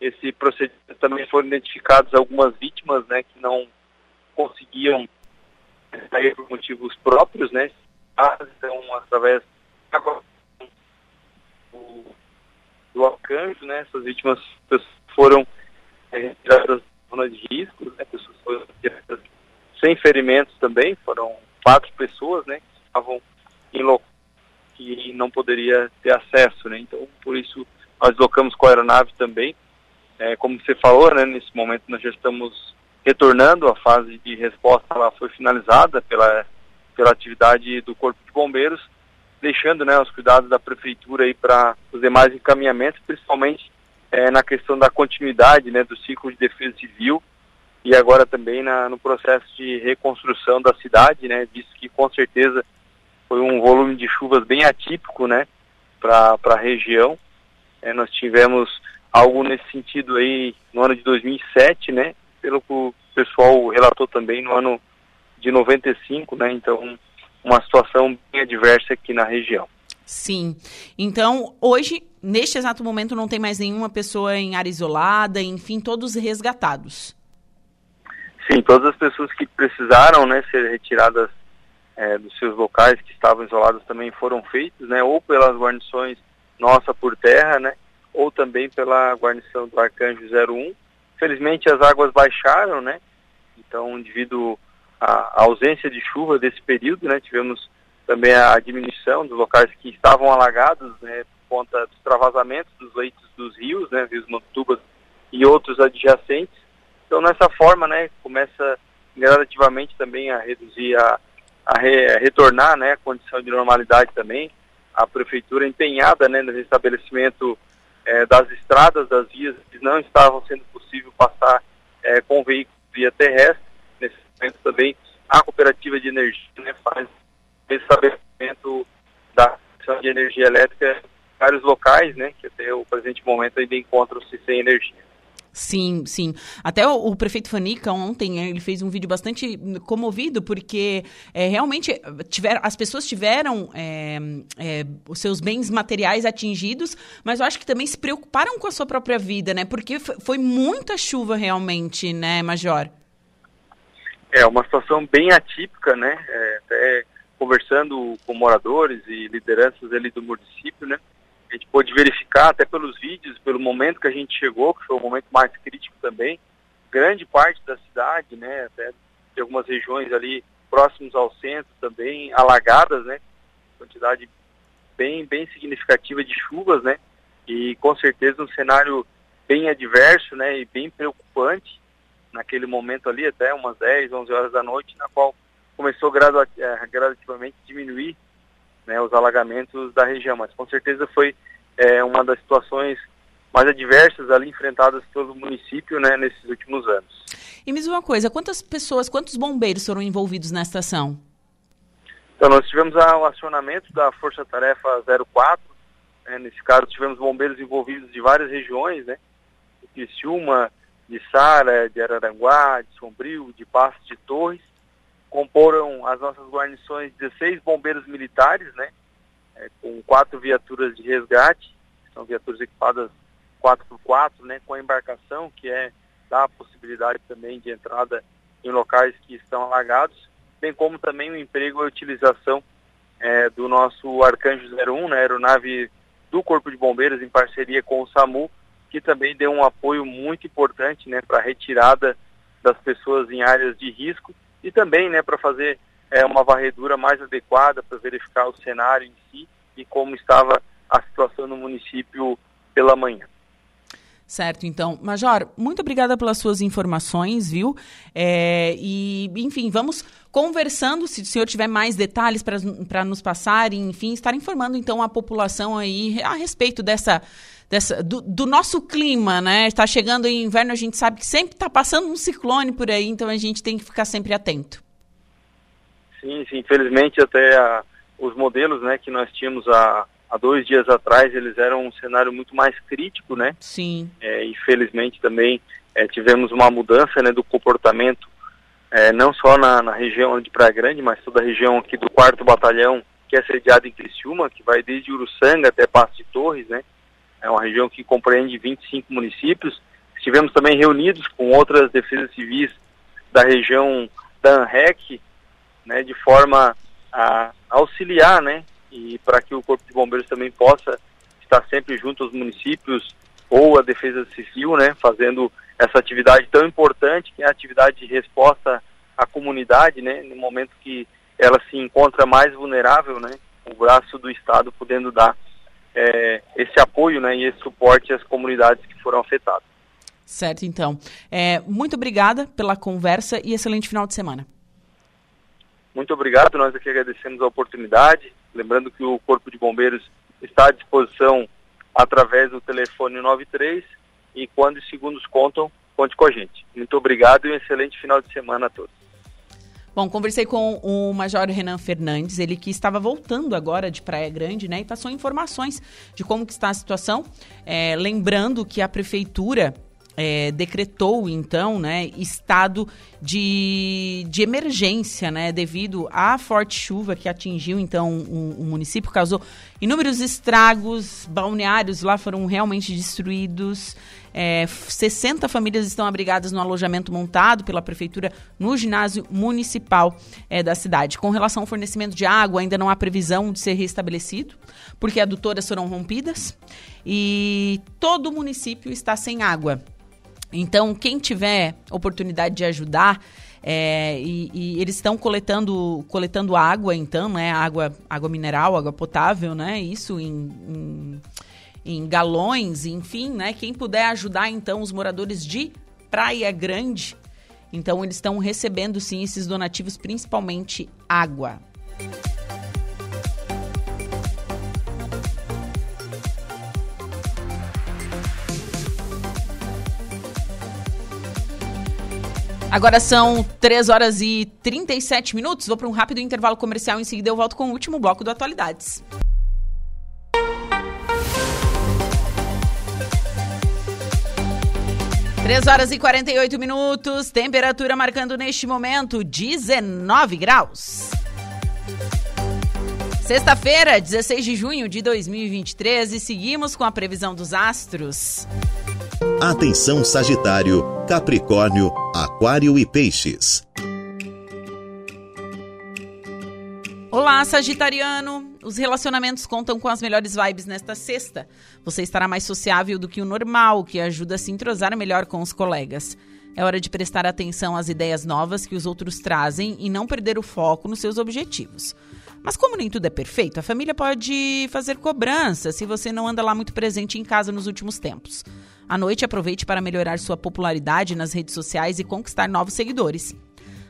S8: esse procedimento também foram identificadas algumas vítimas né, que não conseguiam sair por motivos próprios, né? Então, através do, do arcanjo, né? Essas vítimas foram é, retiradas zona de risco, né, pessoas foram sem ferimentos também, foram quatro pessoas, né, que estavam em local que não poderia ter acesso, né, então por isso nós deslocamos com a aeronave também, é, como você falou, né, nesse momento nós já estamos retornando, a fase de resposta lá foi finalizada pela, pela atividade do Corpo de Bombeiros, deixando né, os cuidados da Prefeitura aí para os demais encaminhamentos, principalmente é, na questão da continuidade né, do ciclo de defesa civil e agora também na, no processo de reconstrução da cidade, né, visto que com certeza foi um volume de chuvas bem atípico né, para a região. É, nós tivemos algo nesse sentido aí no ano de 2007, né, pelo que o pessoal relatou também no ano de 95, né, então uma situação bem adversa aqui na região.
S1: Sim. Então, hoje, neste exato momento, não tem mais nenhuma pessoa em área isolada, enfim, todos resgatados.
S8: Sim, todas as pessoas que precisaram né, ser retiradas é, dos seus locais que estavam isolados também foram feitas, né, ou pelas guarnições nossa por terra, né, ou também pela guarnição do Arcanjo 01. Felizmente as águas baixaram, né, então devido à ausência de chuva desse período, né, tivemos também a diminuição dos locais que estavam alagados, né, por conta dos travasamentos dos leitos dos rios, né, rios Mantubas e outros adjacentes. Então, nessa forma, né, começa gradativamente também a reduzir, a, a, re, a retornar, né, a condição de normalidade também. A prefeitura empenhada, né, no restabelecimento é, das estradas, das vias que não estavam sendo possível passar é, com veículos via terrestre. Nesse momento também a cooperativa de energia né, faz estabelecimento da de energia elétrica em vários locais, né, que até o presente momento ainda encontram-se sem energia.
S1: Sim, sim. Até o, o, prefeito Fanica ontem ele fez um vídeo bastante comovido porque é, realmente tiver, as pessoas tiveram é, é, os seus bens materiais atingidos, mas eu acho que também se preocuparam com a sua própria vida, né? Porque foi muita chuva realmente, né, Major?
S8: É uma situação bem atípica, né? É, até conversando com moradores e lideranças ali do município, né? a gente pôde verificar até pelos vídeos, pelo momento que a gente chegou, que foi o momento mais crítico também, grande parte da cidade, né, até de algumas regiões ali próximos ao centro também, alagadas, né, quantidade bem, bem significativa de chuvas, né, e com certeza um cenário bem adverso, né, e bem preocupante naquele momento ali, até umas 10, 11 horas da noite, na qual começou eh, gradativamente a diminuir né, os alagamentos da região, mas com certeza foi é, uma das situações mais adversas ali enfrentadas pelo município né, nesses últimos anos.
S1: E me diz uma coisa, quantas pessoas, quantos bombeiros foram envolvidos nesta ação?
S8: Então, nós tivemos o acionamento da Força Tarefa 04, né, nesse caso tivemos bombeiros envolvidos de várias regiões, né, de Criciúma, de Sara, de Araranguá, de Sombrio, de Passos de Torres, comporam as nossas guarnições 16 bombeiros militares, né, é, com quatro viaturas de resgate, são viaturas equipadas 4x4, né, com a embarcação, que é dá a possibilidade também de entrada em locais que estão alagados, bem como também o emprego e a utilização é, do nosso Arcanjo 01, né, aeronave do Corpo de Bombeiros, em parceria com o SAMU, que também deu um apoio muito importante né, para a retirada das pessoas em áreas de risco e também né, para fazer é, uma varredura mais adequada para verificar o cenário em si e como estava a situação no município pela manhã.
S1: Certo, então. Major, muito obrigada pelas suas informações, viu? É, e, enfim, vamos conversando, se o senhor tiver mais detalhes para nos passar, enfim, estar informando, então, a população aí a respeito dessa dessa, do, do, nosso clima, né? Está chegando o inverno, a gente sabe que sempre está passando um ciclone por aí, então a gente tem que ficar sempre atento.
S8: Sim, sim. Infelizmente até a, os modelos, né, que nós tínhamos há, há dois dias atrás, eles eram um cenário muito mais crítico, né?
S1: Sim.
S8: É, infelizmente também é, tivemos uma mudança, né, do comportamento, é, não só na, na região de Praia Grande, mas toda a região aqui do quarto batalhão que é sediado em Criciúma, que vai desde Uruçanga até Passo de Torres, né? É uma região que compreende 25 municípios. Estivemos também reunidos com outras defesas civis da região da ANREC, né, de forma a auxiliar, né, e para que o Corpo de Bombeiros também possa estar sempre junto aos municípios ou a Defesa Civil, né, fazendo essa atividade tão importante, que é a atividade de resposta à comunidade, né, no momento que ela se encontra mais vulnerável, né, o braço do Estado podendo dar é, esse apoio né, e esse suporte às comunidades que foram afetadas.
S1: Certo, então. É, muito obrigada pela conversa e excelente final de semana.
S8: Muito obrigado, nós aqui agradecemos a oportunidade. Lembrando que o Corpo de Bombeiros está à disposição através do telefone 93 e quando os segundos contam, conte com a gente. Muito obrigado e um excelente final de semana a todos.
S1: Bom, conversei com o Major Renan Fernandes, ele que estava voltando agora de Praia Grande, né? E passou informações de como que está a situação. É, lembrando que a prefeitura é, decretou, então, né, estado de, de emergência, né, devido à forte chuva que atingiu, então, o, o, município, causou inúmeros estragos, balneários lá foram realmente destruídos, é, 60 famílias estão abrigadas no alojamento montado pela prefeitura no ginásio municipal é, da cidade. Com relação ao fornecimento de água, ainda não há previsão de ser restabelecido, porque adutoras foram rompidas e todo o município está sem água. Então, quem tiver oportunidade de ajudar, é, e, e, eles estão coletando, coletando água, então, né? Água, água mineral, água potável, né? Isso em, em, em galões, enfim, né? Quem puder ajudar, então, os moradores de Praia Grande, então eles estão recebendo sim esses donativos, principalmente água. Agora são 3 horas e 37 minutos. Vou para um rápido intervalo comercial. Em seguida, eu volto com o último bloco do Atualidades. Três horas e 48 minutos, temperatura marcando neste momento 19 graus. Sexta-feira, 16 de junho de 2023, e seguimos com a previsão dos astros.
S6: Atenção Sagitário, Capricórnio, Aquário e Peixes.
S1: Olá, Sagitariano. os relacionamentos contam com as melhores vibes nesta sexta. Você estará mais sociável do que o normal, que ajuda a se entrosar melhor com os colegas. É hora de prestar atenção às ideias novas que os outros trazem e não perder o foco nos seus objetivos. Mas como nem tudo é perfeito, a família pode fazer cobrança se você não anda lá muito presente em casa nos últimos tempos. À noite, aproveite para melhorar sua popularidade nas redes sociais e conquistar novos seguidores.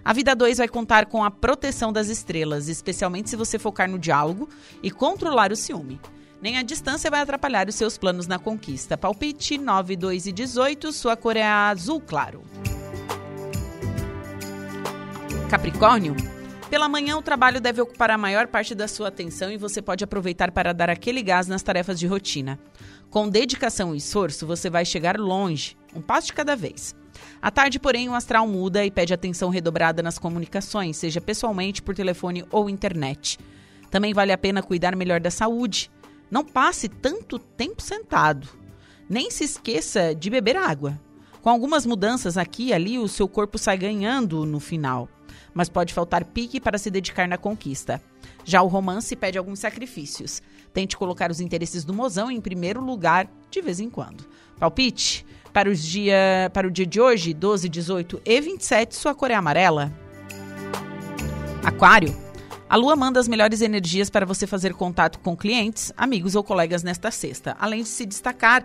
S1: A Vida 2 vai contar com a proteção das estrelas, especialmente se você focar no diálogo e controlar o ciúme. Nem a distância vai atrapalhar os seus planos na conquista. Palpite 9, 2 e 18, sua cor é azul claro. Capricórnio, pela manhã, o trabalho deve ocupar a maior parte da sua atenção e você pode aproveitar para dar aquele gás nas tarefas de rotina. Com dedicação e esforço, você vai chegar longe, um passo de cada vez. À tarde, porém, o astral muda e pede atenção redobrada nas comunicações, seja pessoalmente, por telefone ou internet. Também vale a pena cuidar melhor da saúde. Não passe tanto tempo sentado. Nem se esqueça de beber água. Com algumas mudanças aqui e ali, o seu corpo sai ganhando no final mas pode faltar pique para se dedicar na conquista. Já o romance pede alguns sacrifícios. Tente colocar os interesses do mozão em primeiro lugar de vez em quando. Palpite para, os dia, para o dia de hoje, 12, 18 e 27, sua cor é amarela. Aquário. A lua manda as melhores energias para você fazer contato com clientes, amigos ou colegas nesta sexta, além de se destacar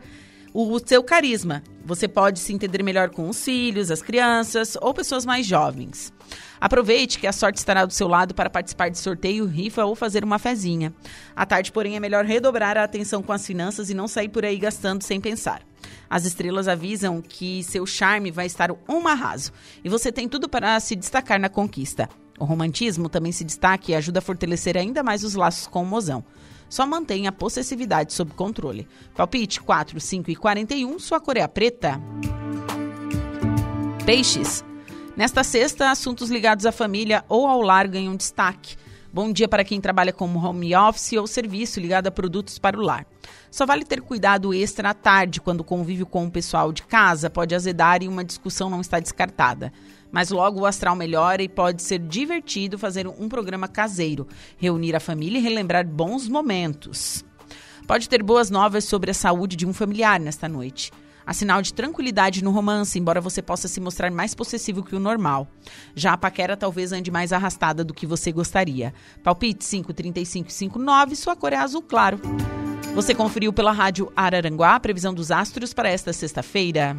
S1: o seu carisma. Você pode se entender melhor com os filhos, as crianças ou pessoas mais jovens. Aproveite que a sorte estará do seu lado para participar de sorteio, rifa ou fazer uma fezinha. À tarde, porém, é melhor redobrar a atenção com as finanças e não sair por aí gastando sem pensar. As estrelas avisam que seu charme vai estar um arraso e você tem tudo para se destacar na conquista. O romantismo também se destaca e ajuda a fortalecer ainda mais os laços com o mozão. Só mantenha a possessividade sob controle. Palpite 4, 5 e 41, sua cor é a preta. Peixes. Nesta sexta, assuntos ligados à família ou ao lar ganham destaque. Bom dia para quem trabalha como home office ou serviço ligado a produtos para o lar. Só vale ter cuidado extra à tarde, quando o convívio com o pessoal de casa pode azedar e uma discussão não está descartada. Mas logo o astral melhora e pode ser divertido fazer um programa caseiro, reunir a família e relembrar bons momentos. Pode ter boas novas sobre a saúde de um familiar nesta noite. Há sinal de tranquilidade no romance, embora você possa se mostrar mais possessivo que o normal. Já a paquera talvez ande mais arrastada do que você gostaria. Palpite 53559, sua cor é azul claro. Você conferiu pela rádio Araranguá a previsão dos astros para esta sexta-feira.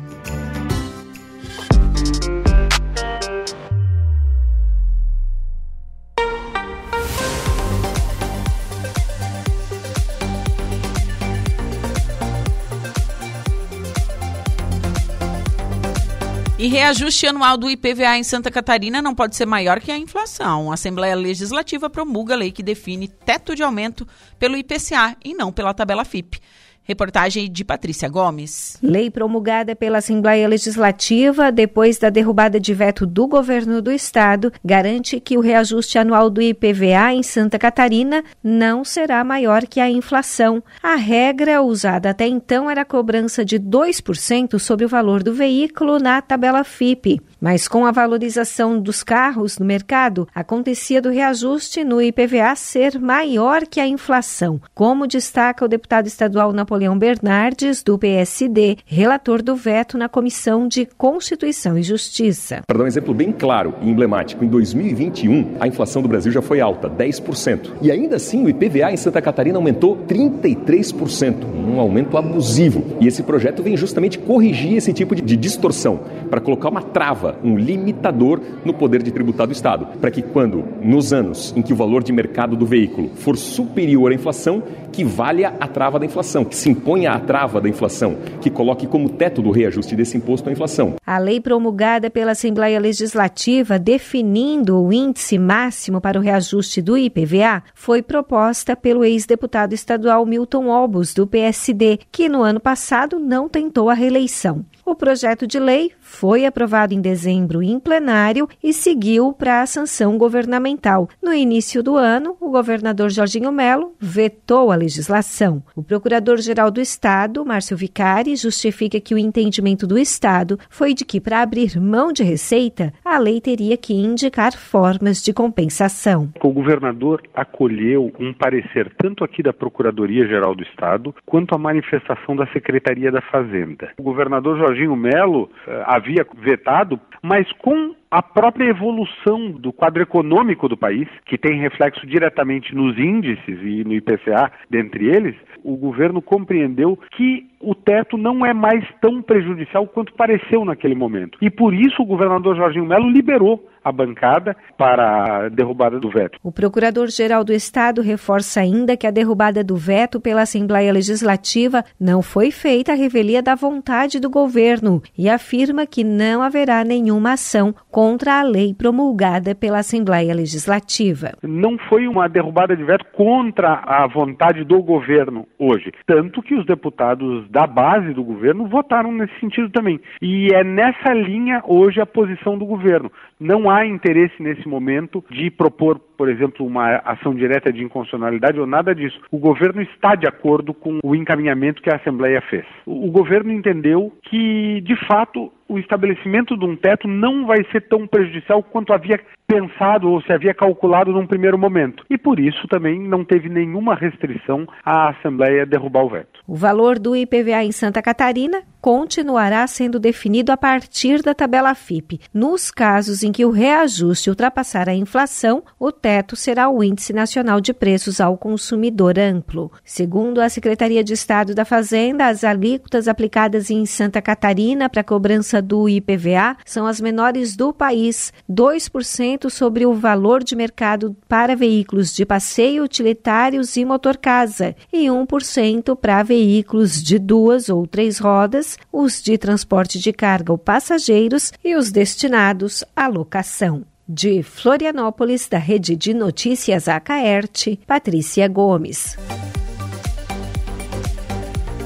S1: E reajuste anual do IPVA em Santa Catarina não pode ser maior que a inflação. A Assembleia Legislativa promulga a lei que define teto de aumento pelo IPCA e não pela tabela FIP. Reportagem de Patrícia Gomes.
S9: Lei promulgada pela Assembleia Legislativa depois da derrubada de veto do governo do estado garante que o reajuste anual do IPVA em Santa Catarina não será maior que a inflação. A regra usada até então era a cobrança de 2% sobre o valor do veículo na tabela FIP. Mas com a valorização dos carros no mercado, acontecia do reajuste no IPVA ser maior que a inflação, como destaca o deputado estadual Napoleão Bernardes, do PSD, relator do veto na Comissão de Constituição e Justiça.
S10: Para dar um exemplo bem claro e emblemático, em 2021 a inflação do Brasil já foi alta, 10%. E ainda assim o IPVA em Santa Catarina aumentou 33%, um aumento abusivo. E esse projeto vem justamente corrigir esse tipo de distorção, para colocar uma trava um limitador no poder de tributar do Estado, para que quando, nos anos em que o valor de mercado do veículo for superior à inflação, que valha a trava da inflação, que se imponha a trava da inflação, que coloque como teto do reajuste desse imposto a inflação.
S9: A lei promulgada pela Assembleia Legislativa definindo o índice máximo para o reajuste do IPVA foi proposta pelo ex-deputado estadual Milton Obos, do PSD, que no ano passado não tentou a reeleição. O projeto de lei foi aprovado em dezembro em plenário e seguiu para a sanção governamental. No início do ano, o governador Jorginho Melo vetou a legislação. O procurador-geral do Estado, Márcio Vicari, justifica que o entendimento do Estado foi de que, para abrir mão de receita, a lei teria que indicar formas de compensação.
S11: O governador acolheu um parecer tanto aqui da Procuradoria-Geral do Estado quanto a manifestação da Secretaria da Fazenda. O governador Jorginho Melo eh, havia vetado, mas com a própria evolução do quadro econômico do país, que tem reflexo diretamente nos índices e no IPCA, dentre eles, o governo compreendeu que o teto não é mais tão prejudicial quanto pareceu naquele momento. E por isso o governador Jorginho Melo liberou a bancada para a derrubada do veto.
S9: O procurador-geral do Estado reforça ainda que a derrubada do veto pela Assembleia Legislativa não foi feita à revelia da vontade do governo e afirma que não haverá nenhuma ação contra a lei promulgada pela Assembleia Legislativa.
S11: Não foi uma derrubada de veto contra a vontade do governo hoje, tanto que os deputados da base do governo votaram nesse sentido também. E é nessa linha hoje a posição do governo. Não há interesse nesse momento de propor, por exemplo, uma ação direta de inconstitucionalidade ou nada disso. O governo está de acordo com o encaminhamento que a Assembleia fez. O governo entendeu que, de fato, o estabelecimento de um teto não vai ser tão prejudicial quanto havia pensado ou se havia calculado num primeiro momento. E por isso também não teve nenhuma restrição à Assembleia derrubar o veto.
S9: O valor do IPVA em Santa Catarina continuará sendo definido a partir da tabela FIP. Nos casos em que o reajuste ultrapassar a inflação, o teto será o Índice Nacional de Preços ao Consumidor Amplo. Segundo a Secretaria de Estado da Fazenda, as alíquotas aplicadas em Santa Catarina para cobrança do IPVA são as menores do país, 2% sobre o valor de mercado para veículos de passeio, utilitários e motor-casa e 1% para veículos de duas ou três rodas, os de transporte de carga ou passageiros e os destinados à locação. De Florianópolis, da Rede de Notícias Acaerte, Patrícia Gomes.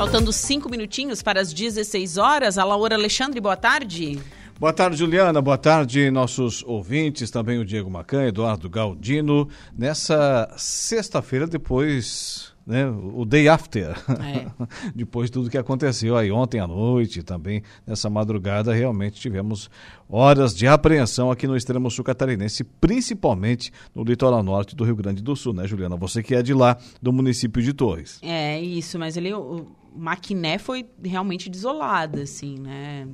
S1: Faltando cinco minutinhos para as 16 horas. A Laura Alexandre, boa tarde.
S12: Boa tarde, Juliana. Boa tarde, nossos ouvintes, também o Diego Macan, Eduardo Galdino. Nessa sexta-feira, depois né, o day after, é. (laughs) depois de tudo que aconteceu aí ontem à noite, também nessa madrugada, realmente tivemos horas de apreensão aqui no extremo sul catarinense, principalmente no litoral norte do Rio Grande do Sul, né, Juliana? Você que é de lá, do município de Torres.
S1: É, isso, mas ele, o Maquiné foi realmente desolada, assim, né?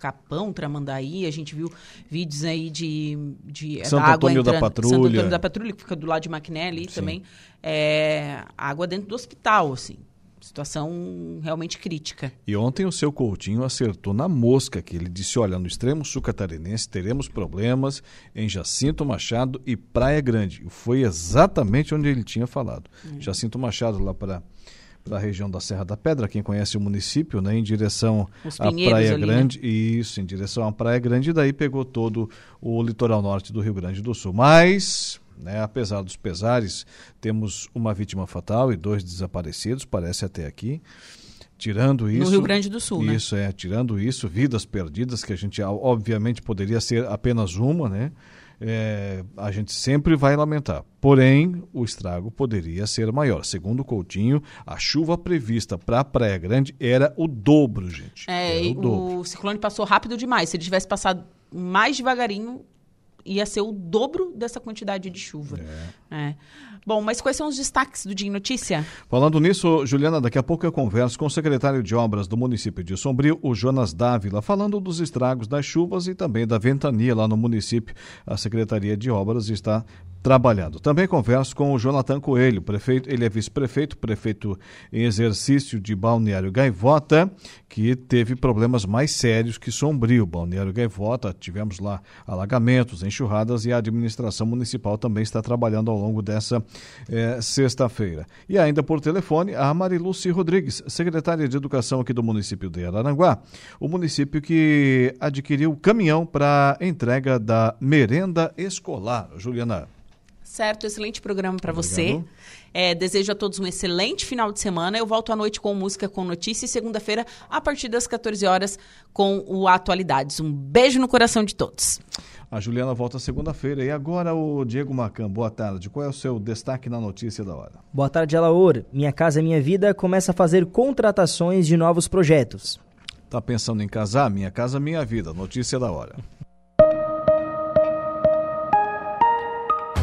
S1: Capão, Tramandaí, a gente viu vídeos aí de, de
S12: Santo água Antônio
S1: entrando,
S12: da Patrulha.
S1: Santo Antônio da Patrulha, que fica do lado de Maquiné ali Sim. também. É, água dentro do hospital, assim. Situação realmente crítica.
S12: E ontem o seu Coutinho acertou na mosca, que ele disse: olha, no extremo sul catarinense teremos problemas em Jacinto Machado e Praia Grande. Foi exatamente onde ele tinha falado. Hum. Jacinto Machado, lá para para a região da Serra da Pedra, quem conhece o município, né, em direção à Praia ali, Grande, né? isso, em direção à Praia Grande, e daí pegou todo o litoral norte do Rio Grande do Sul. Mas, né, apesar dos pesares, temos uma vítima fatal e dois desaparecidos, parece até aqui. Tirando isso.
S1: No Rio Grande do Sul,
S12: Isso,
S1: né?
S12: é. Tirando isso, vidas perdidas, que a gente, obviamente, poderia ser apenas uma, né? É, a gente sempre vai lamentar. Porém, o estrago poderia ser maior. Segundo o Coutinho, a chuva prevista para a Praia Grande era o dobro, gente.
S1: É,
S12: o, dobro.
S1: o ciclone passou rápido demais. Se ele tivesse passado mais devagarinho, ia ser o dobro dessa quantidade de chuva. É. É. Bom, mas quais são os destaques do Dia Notícia?
S12: Falando nisso, Juliana, daqui a pouco eu converso com o secretário de Obras do município de Sombrio, o Jonas Dávila, falando dos estragos das chuvas e também da ventania lá no município. A Secretaria de Obras está trabalhado. Também converso com o Jonathan Coelho, prefeito, ele é vice-prefeito, prefeito em exercício de Balneário Gaivota, que teve problemas mais sérios que Sombrio. Balneário Gaivota, tivemos lá alagamentos, enxurradas e a administração municipal também está trabalhando ao longo dessa eh, sexta-feira. E ainda por telefone, a Mariluce Rodrigues, secretária de Educação aqui do município de Araranguá, o município que adquiriu caminhão para entrega da merenda escolar. Juliana.
S1: Certo, excelente programa para você. É, desejo a todos um excelente final de semana. Eu volto à noite com música com notícia e segunda-feira, a partir das 14 horas, com o Atualidades. Um beijo no coração de todos.
S12: A Juliana volta segunda-feira. E agora o Diego Macan, boa tarde. Qual é o seu destaque na notícia da hora?
S7: Boa tarde, Alaor. Minha Casa Minha Vida começa a fazer contratações de novos projetos.
S12: Tá pensando em casar? Minha Casa Minha Vida. Notícia da hora.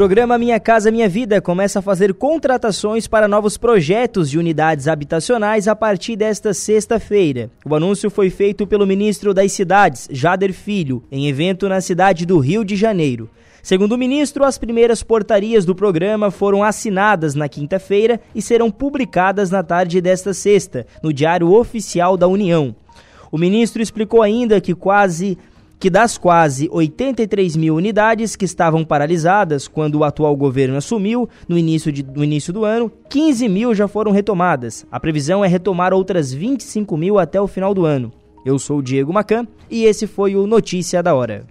S7: Programa Minha Casa Minha Vida começa a fazer contratações para novos projetos de unidades habitacionais a partir desta sexta-feira. O anúncio foi feito pelo ministro das Cidades, Jader Filho, em evento na cidade do Rio de Janeiro. Segundo o ministro, as primeiras portarias do programa foram assinadas na quinta-feira e serão publicadas na tarde desta sexta, no Diário Oficial da União. O ministro explicou ainda que quase que das quase 83 mil unidades que estavam paralisadas quando o atual governo assumiu no início, de, no início do ano, 15 mil já foram retomadas. A previsão é retomar outras 25 mil até o final do ano. Eu sou o Diego Macan e esse foi o Notícia da Hora.